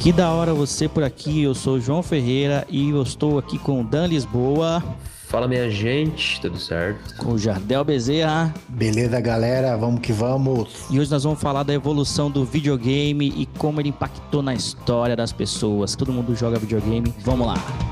Que da hora você por aqui. Eu sou João Ferreira e eu estou aqui com o Dan Lisboa. Fala minha gente, tudo certo? Com o Jardel Bezerra. Beleza, galera, vamos que vamos. E hoje nós vamos falar da evolução do videogame e como ele impactou na história das pessoas. Todo mundo joga videogame. Vamos lá.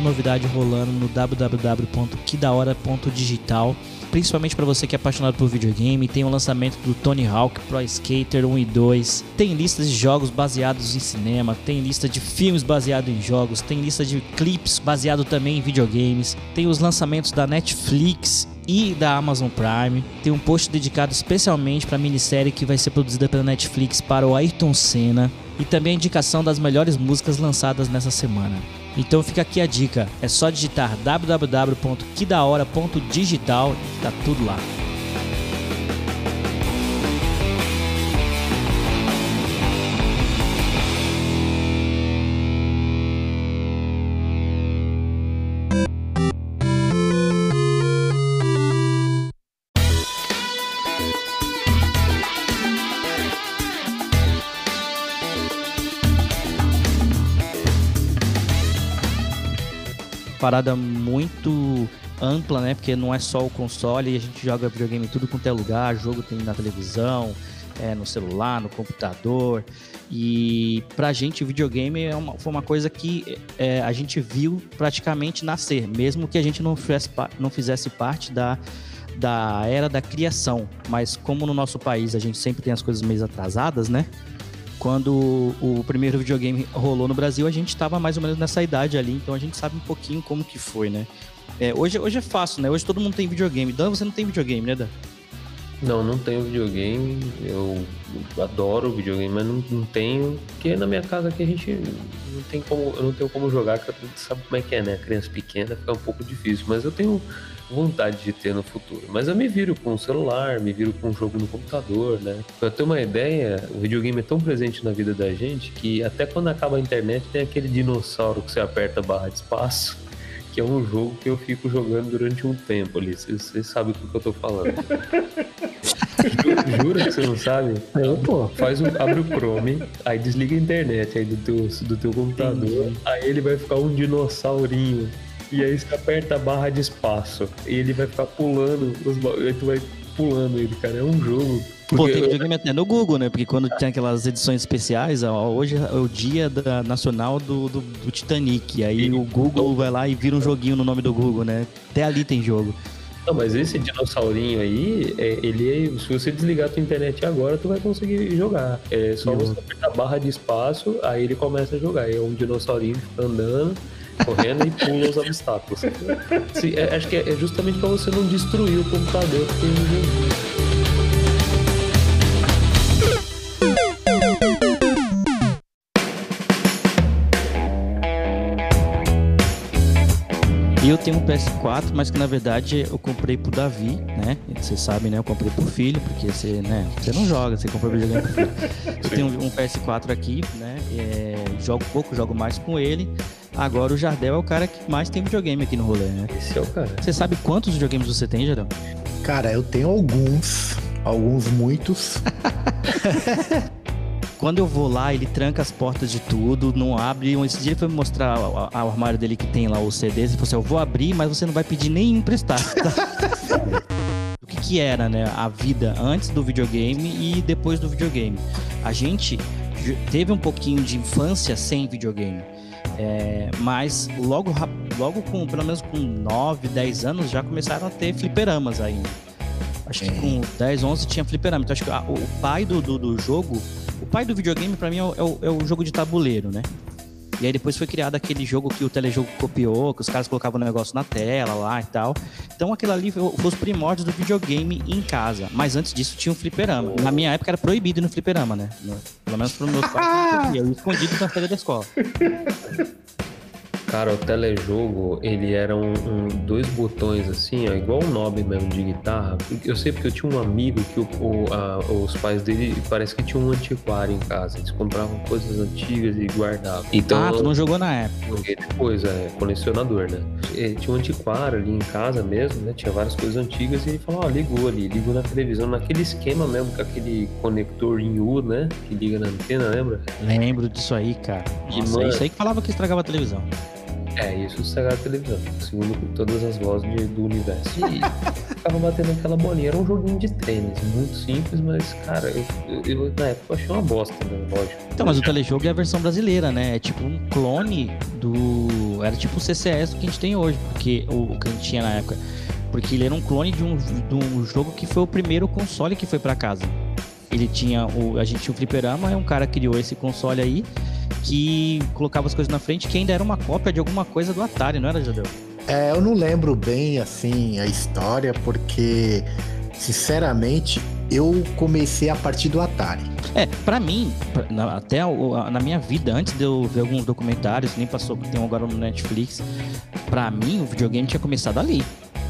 Muita novidade rolando no www.quidahora.digital, principalmente para você que é apaixonado por videogame. Tem o lançamento do Tony Hawk Pro Skater 1 e 2. Tem listas de jogos baseados em cinema, tem lista de filmes baseados em jogos, tem lista de clipes baseado também em videogames. Tem os lançamentos da Netflix e da Amazon Prime. Tem um post dedicado especialmente para a minissérie que vai ser produzida pela Netflix para o Ayrton Senna e também a indicação das melhores músicas lançadas nessa semana. Então fica aqui a dica, é só digitar www.quidahora.digital e tá tudo lá. Parada muito ampla, né? Porque não é só o console, a gente joga videogame tudo quanto é lugar, jogo tem na televisão, é, no celular, no computador. E pra gente, o videogame é uma, foi uma coisa que é, a gente viu praticamente nascer, mesmo que a gente não fizesse, não fizesse parte da, da era da criação. Mas como no nosso país a gente sempre tem as coisas meio atrasadas, né? Quando o primeiro videogame rolou no Brasil, a gente estava mais ou menos nessa idade ali, então a gente sabe um pouquinho como que foi, né? É, hoje, hoje é fácil, né? Hoje todo mundo tem videogame. Dan, você não tem videogame, né, Dan? Não, não tenho videogame. Eu adoro videogame, mas não, não tenho. Porque na minha casa aqui a gente não tem como. Eu não tenho como jogar, porque sabe como é que é, né? Criança pequena fica um pouco difícil. Mas eu tenho vontade de ter no futuro. Mas eu me viro com o celular, me viro com um jogo no computador, né? Pra ter uma ideia, o videogame é tão presente na vida da gente que até quando acaba a internet tem aquele dinossauro que você aperta a barra de espaço, que é um jogo que eu fico jogando durante um tempo ali. Vocês sabem do que eu tô falando. Jura que você não sabe? Eu, pô. Faz um, abre o Chrome, aí desliga a internet aí do teu, do teu computador, aí ele vai ficar um dinossaurinho e aí você aperta a barra de espaço. E ele vai ficar pulando. Os... Aí tu vai pulando ele, cara. É um jogo. Pô, tem videogame até no Google, né? Porque quando tem aquelas edições especiais, ó, hoje é o dia da, nacional do, do, do Titanic. Aí e o Google vai lá e vira um joguinho no nome do Google, né? Até ali tem jogo. Não, mas esse dinossaurinho aí, é, ele se você desligar a tua internet agora, tu vai conseguir jogar. É só você apertar a barra de espaço, aí ele começa a jogar. É um dinossaurinho andando correndo e pula os obstáculos. Sim, é, acho que é justamente para você não destruir o computador que tem no eu tenho um PS4, mas que na verdade eu comprei pro Davi, né? Vocês sabem, né? Eu comprei pro filho, porque você, né? Você não joga, você comprou videogame pro filho. Eu tenho um PS4 aqui, né? É, jogo pouco, jogo mais com ele. Agora o Jardel é o cara que mais tem videogame aqui no rolê, né? Esse é o cara. Você sabe quantos videogames você tem, Jardel? Cara, eu tenho alguns, alguns muitos. Quando eu vou lá, ele tranca as portas de tudo, não abre. Esse dia ele foi me mostrar o armário dele que tem lá os CDs. Ele falou assim: Eu vou abrir, mas você não vai pedir nem emprestar. o que, que era, né? A vida antes do videogame e depois do videogame. A gente teve um pouquinho de infância sem videogame. É, mas logo, logo com, pelo menos com 9, 10 anos, já começaram a ter fliperamas ainda. Acho que com 10, 11 tinha fliperama. Então acho que a, o pai do, do, do, jogo, o pai do videogame para mim é o, é, o, é o jogo de tabuleiro, né? E aí depois foi criado aquele jogo que o telejogo copiou, que os caras colocavam o negócio na tela lá e tal. Então aquilo ali foi, os primórdios do videogame em casa. Mas antes disso tinha um fliperama. Na minha época era proibido no fliperama, né? No, pelo menos pro meus pais. eu escondido na saída da escola. Cara, o telejogo, ele era um, um- dois botões assim, ó, igual um knob mesmo de guitarra. Eu sei porque eu tinha um amigo que o- o- a- os pais dele parece que tinham um antiquário em casa. Eles compravam coisas antigas e guardavam. Então, Ah, tu não jogou na época. joguei depois, é, colecionador, né? Eh, Tinha um antiquário ali em casa mesmo, né? Tinha várias coisas antigas e ele falou, ó, ligou ali, ligou na televisão, naquele esquema mesmo, com aquele conector em U, né? Que liga na antena, lembra? Lembro disso aí, cara. E, Nossa, mano- isso aí que falava que estragava a televisão. É, isso estragava a televisão, segundo todas as vozes de- do universo. E ficava batendo aquela bolinha. Era um joguinho de tênis, muito simples, mas, cara, eu, eu- eu, na época eu achei uma bosta, né? Lógico. Então, mas o telejogo é a versão brasileira, né? É tipo um clone do. Era tipo o CCS que a gente tem hoje, porque o, o que a gente tinha na época. Porque ele era um clone de um, de um jogo que foi o primeiro console que foi pra casa. Ele tinha o. A gente tinha o Fliperama, e um cara criou esse console aí que colocava as coisas na frente, que ainda era uma cópia de alguma coisa do Atari, não era, Jadeu? É, eu não lembro bem, assim, a história, porque, sinceramente, eu comecei a partir do Atari. É, pra mim, até na minha vida, antes de eu ver alguns documentários, nem passou, tem um agora no Netflix, pra mim o videogame tinha começado ali.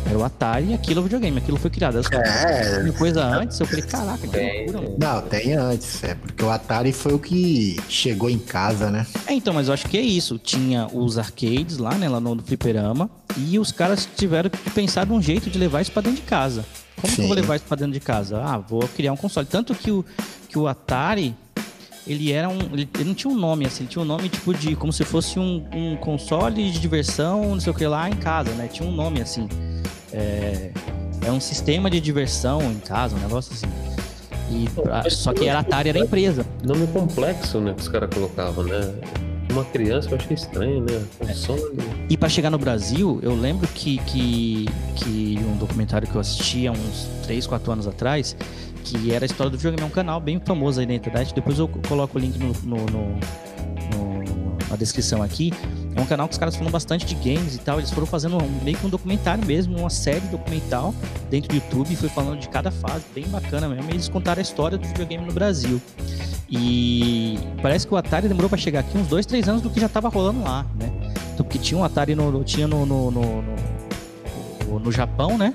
Era o Atari e aquilo é o videogame, aquilo foi criado. As É, uma coisa antes, eu falei, caraca, que É, loucura. mano. não, tem antes, é, porque o Atari foi o que chegou em casa, né? É, então, mas eu acho que é isso. Tinha os arcades lá, né, lá no fliperama, e os caras tiveram que pensar de um jeito de levar isso pra dentro de casa. Como que eu vou Sim. levar isso pra dentro de casa? Ah, vou criar um console. Tanto que o, que o Atari, ele era um. Ele, ele não tinha um nome, assim, ele tinha um nome tipo de. como se fosse um, um console de diversão, não sei o que lá, em casa, né? Tinha um nome assim. É, é um sistema de diversão em casa, um negócio assim. E pra- só que era Atari, era empresa. Nome complexo, né? Que os caras colocavam, né? Uma criança eu achei estranho, né? Console. E pra chegar no Brasil, eu lembro que, que, que um documentário que eu assisti há uns 3, 4 anos atrás, que era a história do videogame, é um canal bem famoso aí na internet, depois eu coloco o link no, no- no- no- na descrição aqui. É um canal que os caras falam bastante de games e tal, eles foram fazendo um- meio que um documentário mesmo, uma série documental dentro do YouTube, foi falando de cada fase, bem bacana mesmo, e eles contaram a história do videogame no Brasil. E parece que o Atari demorou pra chegar aqui uns dois, três anos do que já tava rolando lá, né? Então, porque tinha um Atari no- tinha no, no, no, no- no Japão, né?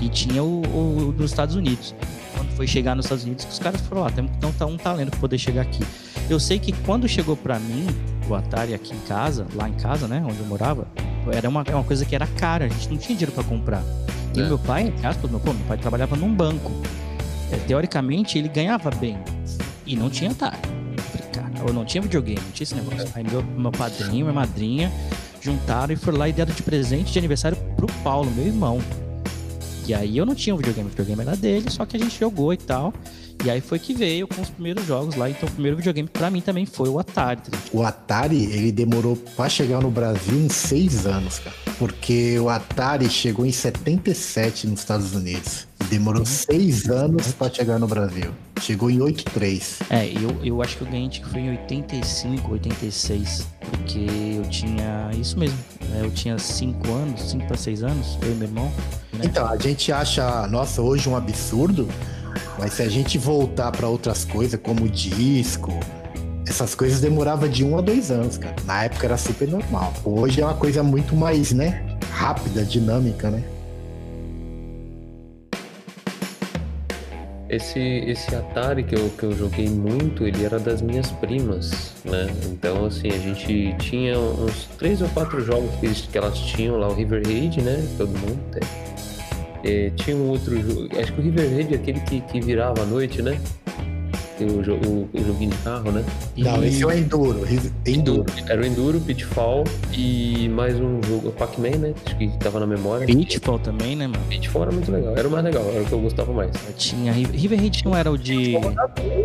E tinha o, o- o dos Estados Unidos. Quando foi chegar nos Estados Unidos, que os caras falaram, ó, tem então tá um talento pra poder chegar aqui. Eu sei que quando chegou pra mim, o Atari aqui em casa, lá em casa, né, onde eu morava, era uma, uma coisa que era cara, a gente não tinha dinheiro pra comprar. E É. meu pai, aspas, meu, pô, meu pai trabalhava num banco. É, teoricamente, ele ganhava bem. E não tinha Atari. Cara, eu não tinha videogame, não tinha esse negócio. Aí meu, meu padrinho, minha madrinha juntaram e foram lá e deram de presente de aniversário pro Paulo, meu irmão. E aí eu não tinha um videogame, o videogame era dele, só que a gente jogou e tal. E aí foi que veio com os primeiros jogos lá. Então o primeiro videogame pra mim também foi o Atari. O Atari, ele demorou pra chegar no Brasil uns seis anos, cara. Porque o Atari chegou em 77 nos Estados Unidos. Demorou seis anos pra chegar no Brasil. Chegou em 83. É, eu, eu acho que eu ganhei que foi em 85, 86. Porque eu tinha. Isso mesmo. né, Eu tinha 5 anos, 5 para 6 anos, eu e meu irmão. né? Então, a gente acha, nossa, hoje um absurdo, mas se a gente voltar pra outras coisas, como disco, essas coisas demorava de um a dois anos, cara. Na época era super normal. Hoje é uma coisa muito mais, né? Rápida, dinâmica, né? Esse, esse Atari que eu, que eu joguei muito, ele era das minhas primas, né? Então, assim, a gente tinha uns três ou quatro jogos que, que elas tinham lá, o River Raid, né? Todo mundo tem. É, tinha um outro jogo, acho que o River Raid é aquele que, que virava à noite, né? Que O, jo- o, o joguinho de carro, né? Não, E- esse é o Enduro. Enduro. Era o Enduro, Pitfall e mais um jogo, o Pac-Man, né? Acho que tava na memória. Pitfall também, né, mano? Pitfall era muito legal, era o mais legal, era o que eu gostava mais. Tinha. River Raid não era o de.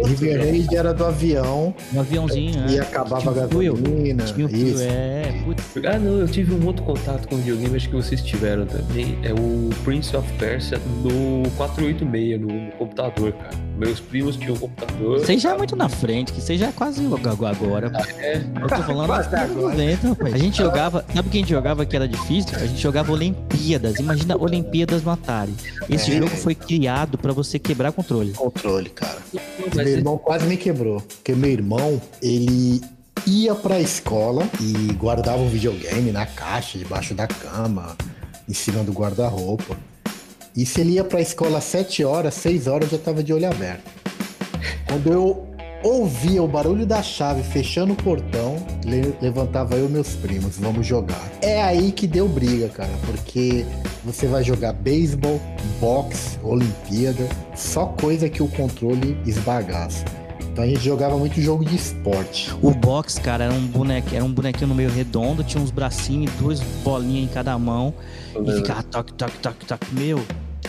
River Raid era do avião Um aviãozinho, né? e acabava a o Fuel. gasolina. Tinha o Isso. É, putz. Ah, não, eu tive um outro contato com videogame, acho que vocês tiveram também. É o Prince of Persia no 486 no, no computador, cara. Meus primos tinham um computador. Você já é muito na frente, que você já é quase agora. É. Eu tô falando Quase agora. 90, rapaz. A gente jogava. Sabe o que a gente jogava que era difícil? A gente jogava Olimpíadas. Imagina Olimpíadas no Atari. Esse É. jogo foi criado pra você quebrar controle. Controle, cara. Mas meu irmão quase me quebrou. Porque meu irmão, ele ia pra escola e guardava o videogame na caixa, debaixo da cama, em cima do guarda-roupa. E se ele ia pra escola às 7 horas, 6 horas eu já tava de olho aberto. Quando eu ouvia o barulho da chave fechando o portão, le levantava eu e meus primos, vamos jogar. É aí que deu briga, cara, porque você vai jogar beisebol, boxe, Olimpíada, só coisa que o controle esbagaça. Então a gente jogava muito jogo de esporte. O box, cara, era um boneco, era um bonequinho no meio redondo, tinha uns bracinhos, duas bolinhas em cada mão e ficava toque, toque, toque, toque. Meu,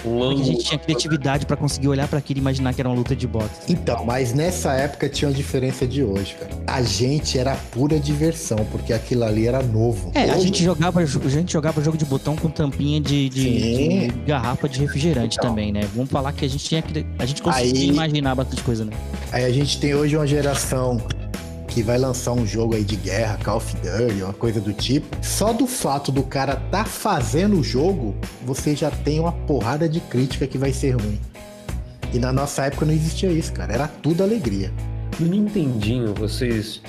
porque a gente tinha criatividade para conseguir olhar para aquilo e imaginar que era uma luta de boxe. Então, mas nessa época tinha uma diferença de hoje, cara. A gente era pura diversão, porque aquilo ali era novo. É, a gente jogava, a gente jogava jogo de botão com tampinha de, de, de garrafa de refrigerante então. também, né? Vamos falar que a gente tinha a gente conseguia aí, imaginar bastante coisa, né? Aí a gente tem hoje uma geração que vai lançar um jogo aí de guerra, Call of Duty, uma coisa do tipo, só do fato do cara tá fazendo o jogo, você já tem uma porrada de crítica que vai ser ruim. E na nossa época não existia isso, cara. Era tudo alegria. No Nintendinho, vocês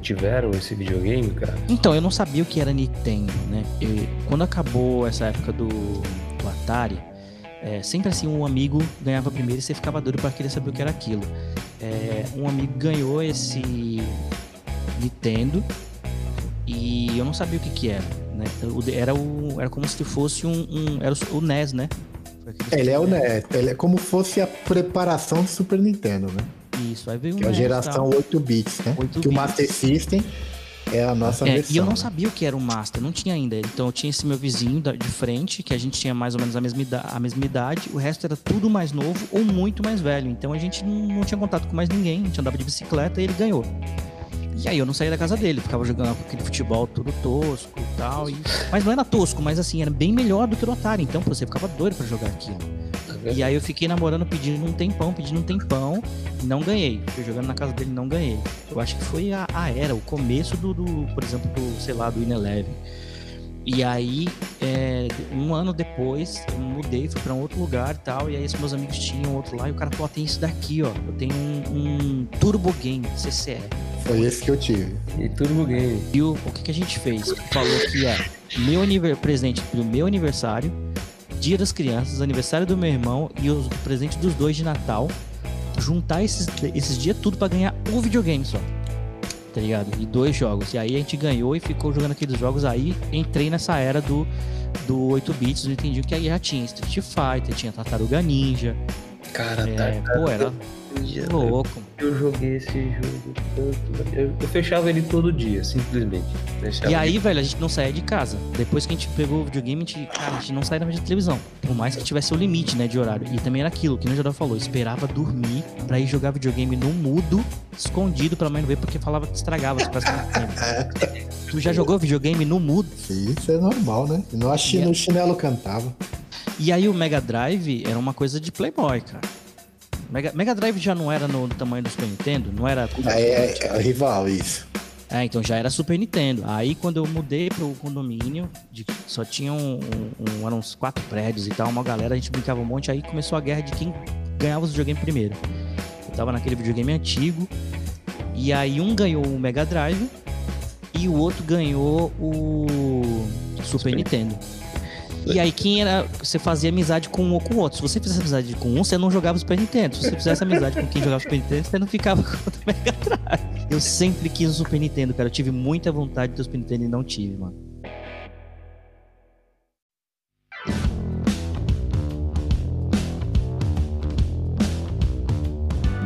tiveram esse videogame, cara? Então, eu não sabia o que era Nintendo, né? E quando acabou essa época do, do Atari, é, sempre assim, um amigo ganhava primeiro e você ficava doido para querer saber o que era aquilo. É, um amigo ganhou esse Nintendo e eu não sabia o que que era, né? Era, o, era como se fosse um, um era o, NES, né? Ele é o NES, ele é como fosse a preparação do Super Nintendo, né? Isso, aí veio que o NES, é a geração tá? 8 bits, né? 8 que bits. o Master System é a nossa é, versão. E eu não sabia o que era o Master, não tinha ainda. Então eu tinha esse meu vizinho de frente, que a gente tinha mais ou menos a mesma, idade, a mesma idade, o resto era tudo mais novo ou muito mais velho. Então a gente não, tinha contato com mais ninguém, a gente andava de bicicleta e ele ganhou. E aí eu não saía da casa dele, ficava jogando com aquele futebol tudo tosco e tal. E... Mas não era tosco, mas assim, era bem melhor do que o Atari. Então você ficava doido para jogar aquilo. E aí eu fiquei namorando pedindo um tempão, pedindo um tempão, não ganhei. Fui jogando na casa dele não ganhei. Eu acho que foi a, a era, o começo do, do, por exemplo, do, sei lá, do Ineleven. E aí, é, um ano depois, eu mudei, fui pra um outro lugar e tal. E aí, esses meus amigos tinham outro lá. E o cara falou: tem isso daqui, ó. Eu tenho um, um Turbo Game, CCE. Foi esse que eu tive. E Turbo Game. E o, o que, que a gente fez? Falou que é meu presente do meu aniversário Dia das Crianças, aniversário do meu irmão e o presente dos dois de Natal. Juntar esses, esses dias tudo para ganhar um videogame só. Tá ligado? E dois jogos. E aí a gente ganhou e ficou jogando aqueles jogos. Aí entrei nessa era do, do 8 bits, do entendi que aí já tinha Street Fighter, tinha Tartaruga Ninja. Cara, é, tá, pô, era louco. Eu joguei esse jogo tanto. Eu, eu fechava ele todo dia, simplesmente. Fechava e aí, velho, a gente não saía de casa. Depois que a gente pegou o videogame, a gente, cara, a gente não saía mais de televisão. Por mais que tivesse o limite, né, de horário. E também era aquilo, que o Jordan falou, esperava dormir pra ir jogar videogame no mudo, escondido pra mãe não ver, porque falava que estragava se Tu já jogou videogame no mudo? Isso é normal, né? No, yeah. no chinelo cantava. E aí o Mega Drive era uma coisa de Playboy, cara. Mega, Mega Drive já não era no tamanho do Super Nintendo? Não era. É, é, é rival, isso. É, então já era Super Nintendo. Aí quando eu mudei pro condomínio, de, só tinha um, um, eram uns quatro prédios e tal, uma galera, a gente brincava um monte, aí começou a guerra de quem ganhava os videogame primeiro. Eu tava naquele videogame antigo, e aí um ganhou o Mega Drive e o outro ganhou o Super, Super Nintendo. E aí, quem era. Você fazia amizade com um ou com o outro. Se você fizesse amizade com um, você não jogava Super Nintendo. Se você fizesse amizade com quem jogava Super Nintendo, você não ficava com o Mega Drive. Eu sempre quis o Super Nintendo, cara. Eu tive muita vontade de ter o Super Nintendo e não tive, mano.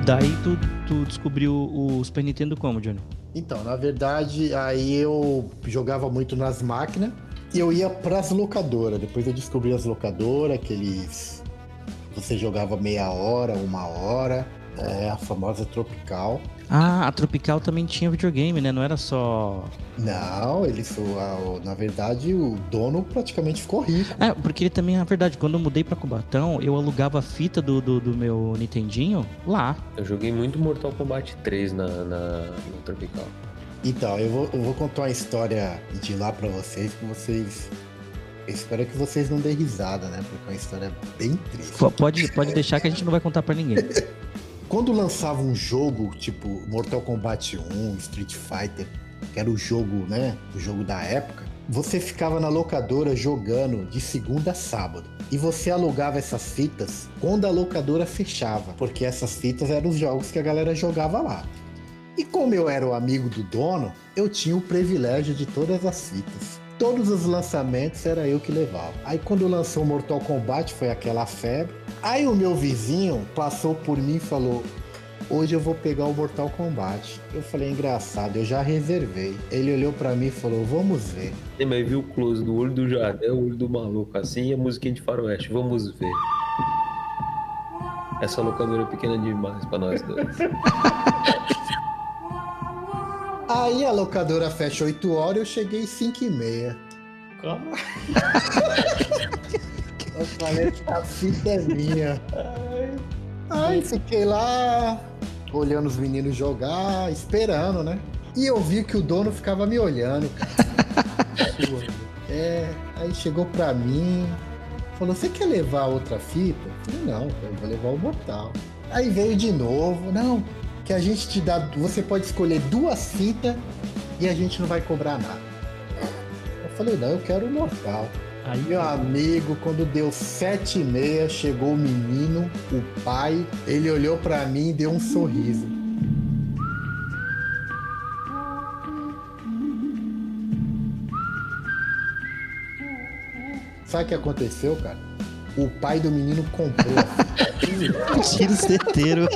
Daí tu, tu descobriu o Super Nintendo como, Johnny? Então, na verdade, aí eu jogava muito nas máquinas eu ia pras locadoras. Depois eu descobri as locadoras, aqueles. Você jogava meia hora, uma hora. É, a famosa Tropical. Ah, a Tropical também tinha videogame, né? Não era só. Não, ele foi. Na verdade, o dono praticamente ficou rico. É, porque ele também, na verdade, quando eu mudei pra Cubatão, eu alugava a fita do, do, do meu Nintendinho lá. Eu joguei muito Mortal Kombat 3 na, na, na Tropical. Então, eu vou, eu vou contar uma história de lá para vocês, que vocês. Eu espero que vocês não dêem risada, né? Porque é uma história bem triste. Pode, pode deixar que a gente não vai contar para ninguém. Quando lançava um jogo, tipo Mortal Kombat 1, Street Fighter, que era o jogo, né? O jogo da época. Você ficava na locadora jogando de segunda a sábado. E você alugava essas fitas quando a locadora fechava, porque essas fitas eram os jogos que a galera jogava lá. E como eu era o amigo do dono, eu tinha o privilégio de todas as fitas. Todos os lançamentos era eu que levava. Aí quando lançou Mortal Kombat foi aquela febre. Aí o meu vizinho passou por mim e falou: Hoje eu vou pegar o Mortal Kombat. Eu falei, engraçado, eu já reservei. Ele olhou para mim e falou, vamos ver. Você mas viu o close do olho do Jardel, o olho do maluco assim e a musiquinha de faroeste. Vamos ver. Essa locadora é pequena demais pra nós dois. Aí a locadora fecha 8 horas, eu cheguei 5 e meia. Calma. eu falei, essa fita é minha. Aí fiquei lá, olhando os meninos jogar, esperando, né? E eu vi que o dono ficava me olhando. é, aí chegou pra mim, falou: Você quer levar outra fita? Eu falei: Não, eu vou levar o Mortal. Aí veio de novo: Não, que a gente te dá. Você pode escolher duas fitas e a gente não vai cobrar nada. Eu falei: Não, eu quero o Mortal. Aí, meu amigo, quando deu sete e meia, chegou o menino, o pai, ele olhou para mim e deu um sorriso. Sabe o que aconteceu, cara? O pai do menino comprou. Tiro certeiro.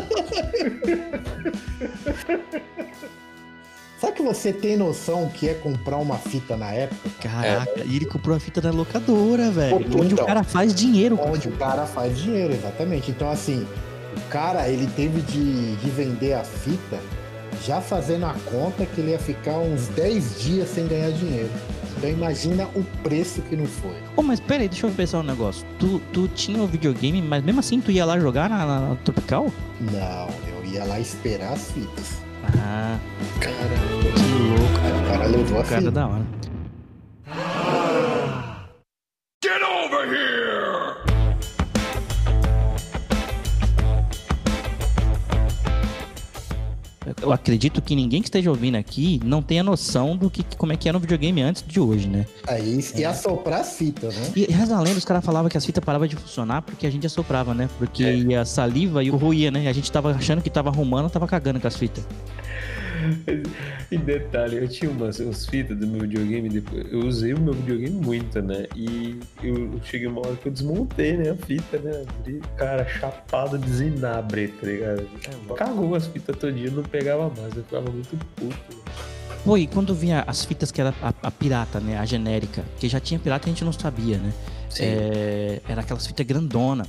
Sabe que você tem noção que é comprar uma fita na época? Caraca, é. e ele comprou a fita da locadora, velho. Onde então, o cara faz dinheiro. Onde o cara faz dinheiro, exatamente. Então, assim, o cara, ele teve de, de vender a fita já fazendo a conta que ele ia ficar uns 10 dias sem ganhar dinheiro. Então imagina o preço que não foi. Oh, mas peraí, deixa eu pensar um negócio. Tu, tu tinha o um videogame, mas mesmo assim tu ia lá jogar na, na, Tropical? Não, eu ia lá esperar as fitas. Ah. Caramba. Que louco. Cara, o cara levou a cara fita. da hora. Eu acredito que ninguém que esteja ouvindo aqui não tenha noção do que como é que era um videogame antes de hoje, né? Aí é. ia soprar as fitas, né? E reza a lenda, os caras falavam que as fitas paravam de funcionar porque a gente assoprava, né? Porque é. ia saliva e o ruía, né? A gente tava achando que tava arrumando, tava cagando com as fitas. E detalhe, eu tinha umas, umas fitas do meu videogame, depois, eu usei o meu videogame muito, né? E eu cheguei uma hora que eu desmontei, né? A fita, né? Abri, cara, chapado de zinabre, tá ligado? É, Cagou as fitas todinha, não pegava mais, eu ficava muito puto. Pô, e quando vinha as fitas que era a, a, pirata, né? A genérica, que já tinha pirata e a gente não sabia, né? É, era aquelas fitas grandona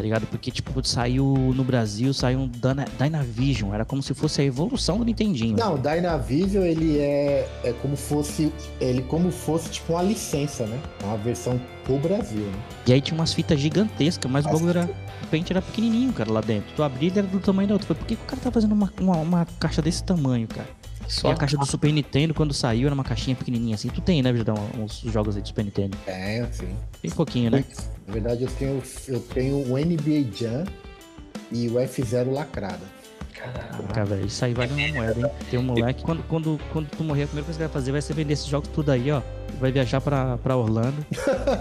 tá ligado? Porque, tipo, saiu no Brasil, saiu um Dyna, Dynavision, era como se fosse a evolução do Nintendinho. Não, o Dynavision, ele é, é como fosse, ele como fosse, tipo, uma licença, né? Uma versão pro Brasil, né? E aí tinha umas fitas gigantescas, mas As o bagulho era, o pente era pequenininho, cara, lá dentro. Tu abria, ele era do tamanho da outra. Por que, que o cara tá fazendo uma, uma, uma caixa desse tamanho, cara? Só e a caixa do Super Nintendo, quando saiu, era uma caixinha pequenininha assim. Tu tem, né, Vidal, uns jogos aí do Super Nintendo? Tenho, sim. Bem pouquinho, né? Na verdade, eu tenho, eu tenho o NBA Jam e o F0 lacrada. Caraca, velho, isso aí vale uma moeda, hein? Tem um moleque, quando, quando, quando tu morrer, a primeira coisa que vai fazer vai ser vender esses jogos tudo aí, ó. Vai viajar pra, pra Orlando.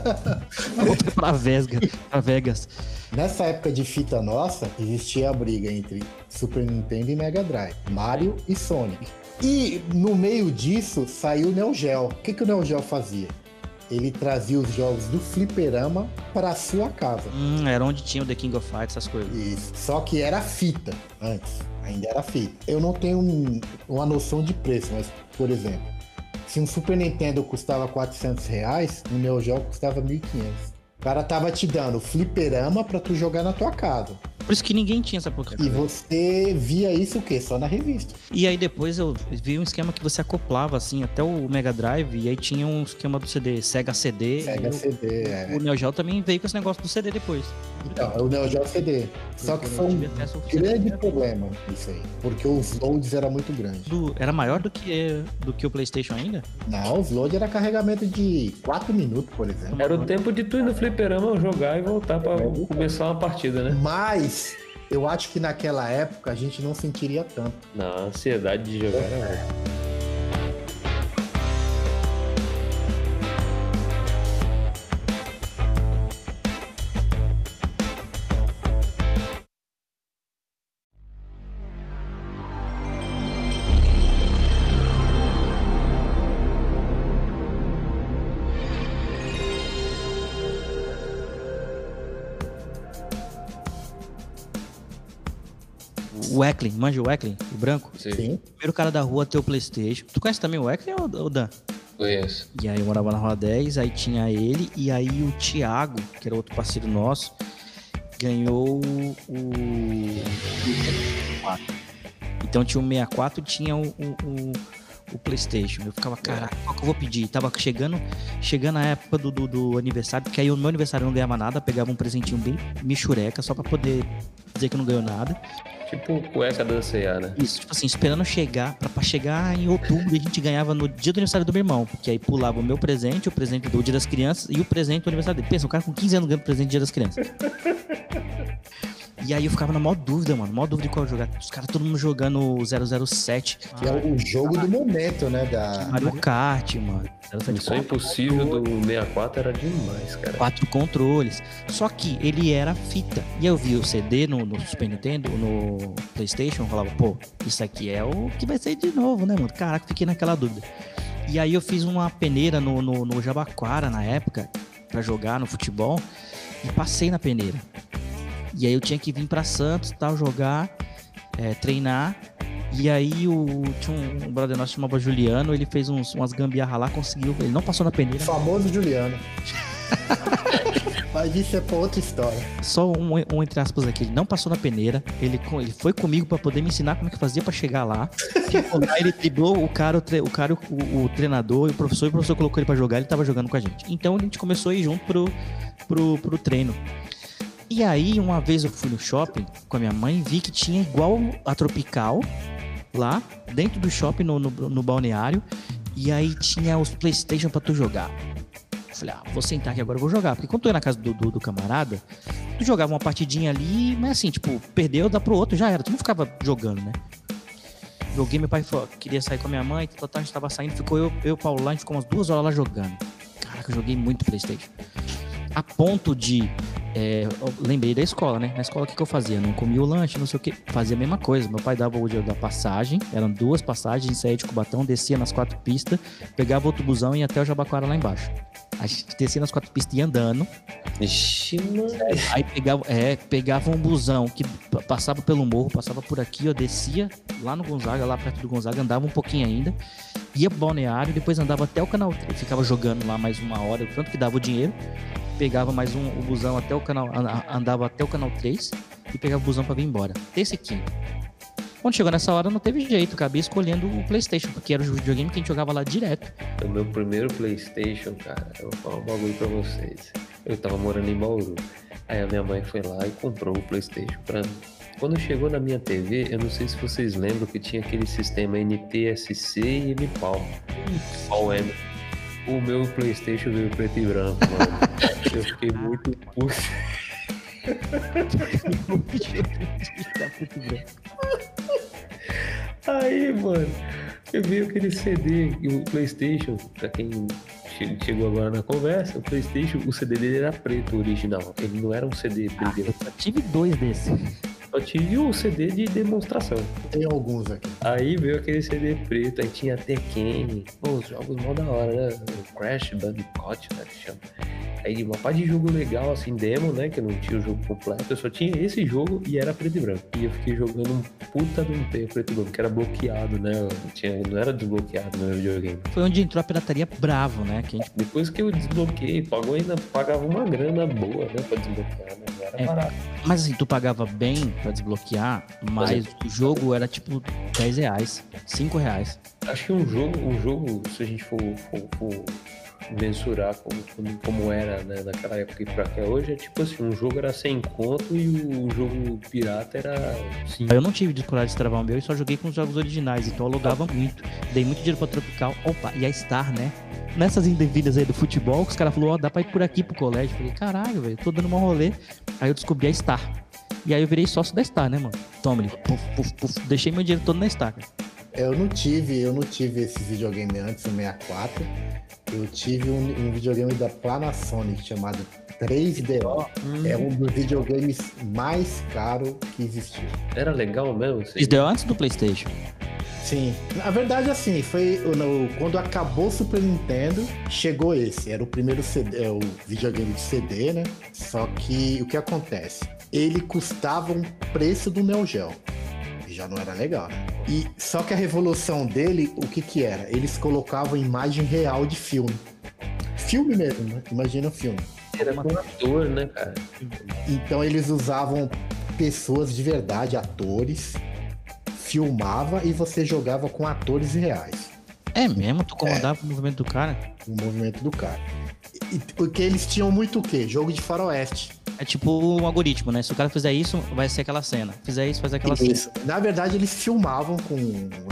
Outra pra Vegas, pra Vegas. Nessa época de fita nossa, existia a briga entre Super Nintendo e Mega Drive, Mario e Sonic. E no meio disso saiu o Neo Geo. O que, que o Neo Geo fazia? Ele trazia os jogos do fliperama para sua casa. Hum, era onde tinha o The King of Fighters, essas coisas. Isso. Só que era fita antes. Ainda era fita. Eu não tenho um, uma noção de preço, mas, por exemplo, se um Super Nintendo custava 400 reais, o Neo Geo custava 1.500. O cara tava te dando fliperama para tu jogar na tua casa. Por isso que ninguém tinha essa porcaria. E você via isso o quê? Só na revista. E aí depois eu vi um esquema que você acoplava assim até o Mega Drive e aí tinha um esquema do CD, Sega CD. Sega CD, o, é. O Neo Geo também veio com esse negócio do CD depois. Então, é o Neo Geo CD. Só que foi um grande problema isso aí. Porque os loads era muito grande. Do, era maior do que, do que o Playstation ainda? Não, os loads era carregamento de 4 minutos, por exemplo. Era o tempo de tu ir no fliperama jogar e voltar para começar uma partida, né? Mas eu acho que naquela época a gente não sentiria tanto. Na ansiedade de jogar era. Eklin, manja o Eklin, o branco? Sim. Primeiro cara da rua ter o Playstation. Tu conhece também o Eklin ou o Dan? conheço. E aí eu morava na Rua 10, aí tinha ele, e aí o Thiago, que era outro parceiro nosso, ganhou o. o 64. Então tinha o 64 e tinha o, o, o- o Playstation. Eu ficava, caraca, qual que eu vou pedir? Tava chegando, chegando a época do, do, do aniversário, porque aí o meu aniversário eu não ganhava nada, pegava um presentinho bem michureca, só pra poder dizer que eu não ganhou nada. Tipo cueca da C&A, né? Isso, tipo assim, esperando chegar, pra, pra chegar em outubro a gente ganhava no dia do aniversário do meu irmão, porque aí pulava o meu presente, o presente do dia das crianças e o presente do aniversário dele. Pensa, o cara com 15 anos ganhando presente do dia das crianças. E aí eu ficava na maior dúvida, mano, maior dúvida de qual jogar. Os caras, todo mundo jogando 007. Que é o jogo do momento, né? Da... Mario Kart, mano. 007 Missão Impossível do 64 era demais, cara. quatro controles. Só que ele era fita. E eu vi o CD no, no Super Nintendo, no PlayStation, eu falava, pô, isso aqui é o que vai ser de novo, né, mano? Caraca, fiquei naquela dúvida. E aí eu fiz uma peneira no, no, no Jabaquara na época, pra jogar no futebol, e passei na peneira. E aí eu tinha que vir pra Santos tal, jogar, é, treinar. E aí o, tinha um, um brother nosso chamava Juliano, ele fez uns, umas gambiarra lá, conseguiu. Ele não passou na O peneira, famoso Juliano. Mas isso é pra outra história. Só um, um entre aspas aqui, ele não passou na peneira, ele, ele foi comigo pra poder me ensinar como é que fazia pra chegar lá. Chegou lá, ele driblou o cara, o, tre- o cara, o, o treinador o professor, e o professor colocou ele pra jogar, ele tava jogando com a gente. Então a gente começou a ir junto pro, pro, pro treino. E aí, uma vez eu fui no shopping com a minha mãe, vi que tinha igual a Tropical lá, dentro do shopping, no, no, no balneário, e aí tinha os Playstation pra tu jogar. Eu Falei, ah, vou sentar aqui agora, eu vou jogar. Porque quando tu ia na casa do, do, do camarada, tu jogava uma partidinha ali, mas assim, tipo, perdeu, dá pro outro, já era. Tu não ficava jogando, né? Joguei, meu pai falou, queria sair com a minha mãe, total, a gente tava saindo, ficou eu, eu Paulo lá, a gente ficou umas duas horas lá jogando. Caraca, eu joguei muito Playstation. A ponto de. é, lembrei da escola, né? Na escola o que, que eu fazia? Não comia o lanche, não sei o que. Fazia a mesma coisa. Meu pai dava o dia da passagem, eram duas passagens, saía de Cubatão, descia nas quatro pistas, pegava outro busão e ia até o Jabaquara lá embaixo. A gente descia nas quatro pistas e ia andando. Ixi. Aí pegava, é, pegava um busão que pa- passava pelo morro, passava por aqui, eu descia lá no Gonzaga, lá perto do Gonzaga, andava um pouquinho ainda, ia pro balneário, depois andava até o canal 3, ficava jogando lá mais uma hora, tanto que dava o dinheiro, pegava mais um o busão até o canal, an- andava até o canal 3 e pegava o busão pra vir embora. Tercequinho. Quando chegou nessa hora, não teve jeito, acabei escolhendo o Playstation, porque era o videogame que a gente jogava lá direto. O meu primeiro Playstation, cara, eu vou falar um bagulho pra vocês. Eu tava morando em Bauru. Aí a minha mãe foi lá e comprou o Playstation pra mim. Quando chegou na minha TV, eu não sei se vocês lembram que tinha aquele sistema NTSC e NPAL. Qual é? O meu Playstation veio preto e branco, mano. Eu fiquei muito puto. Aí, mano, eu vi aquele CD o PlayStation, pra quem che- chegou agora na conversa, o PlayStation, o CD dele era preto original. Ele não era um CD preto. Eu só tive dois desses. Eu tive o CD de demonstração. Tem alguns aqui. Aí veio aquele CD preto, aí tinha Tekken, pô, os jogos mó da hora, né? O Crash Bandicoot, né, que chama. Aí uma parte de jogo legal, assim, demo, né, que eu não tinha o jogo completo, eu só tinha esse jogo e era preto e branco. E eu fiquei jogando um puta de um tempo preto e branco, que era bloqueado, né, eu tinha, não era desbloqueado no meu videogame. Foi onde entrou a pirataria bravo, né? Que a gente Depois que eu desbloqueei, pagou ainda, pagava uma grana boa, né, pra desbloquear, né, não era É. barato. Mas assim, tu pagava bem pra desbloquear, mas o jogo era tipo 10 reais, 5 reais. Acho que um jogo, um jogo, se a gente for, for- for mensurar como, como, como era né, naquela época e pra que é hoje, é tipo assim, um jogo era 100 conto e o jogo pirata era 5. Eu não tive coragem de travar o meu e só joguei com os jogos originais, então eu alugava muito. Dei muito dinheiro pra Tropical. Opa, e a Star, né? Nessas indevidas aí do futebol, que os caras falaram, ó, dá pra ir por aqui pro colégio. Eu falei, caralho, velho, tô dando um rolê. Aí eu descobri a Star. E aí eu virei sócio da Star, né, mano? Toma ele, puf, puf, puf. Deixei meu dinheiro todo na Star, cara. Eu não tive, eu não tive esse videogame antes, o 64. Eu tive um, um videogame da Panasonic chamado 3DO. É um dos videogames mais caros que existiu. Era legal mesmo? Assim? Isso deu antes do Playstation. Sim, na verdade assim, foi no- quando acabou o Super Nintendo, chegou esse, era o primeiro CD, é o videogame de CD, né? Só que o que acontece? Ele custava um preço do Neo Geo. já não era legal. Né? E só que a revolução dele, o que que era? Eles colocavam imagem real de filme. Filme mesmo, né? Imagina o filme. Era com ator, né, cara? Então eles usavam pessoas de verdade, atores, filmava e você jogava com atores reais. É mesmo? Tu comandava o movimento do cara? O movimento do cara. E, porque eles tinham muito o quê? Jogo de faroeste. É tipo um algoritmo, né? Se o cara fizer isso, vai ser aquela cena. Fizer isso, faz aquela cena. Isso. Na verdade, eles filmavam com,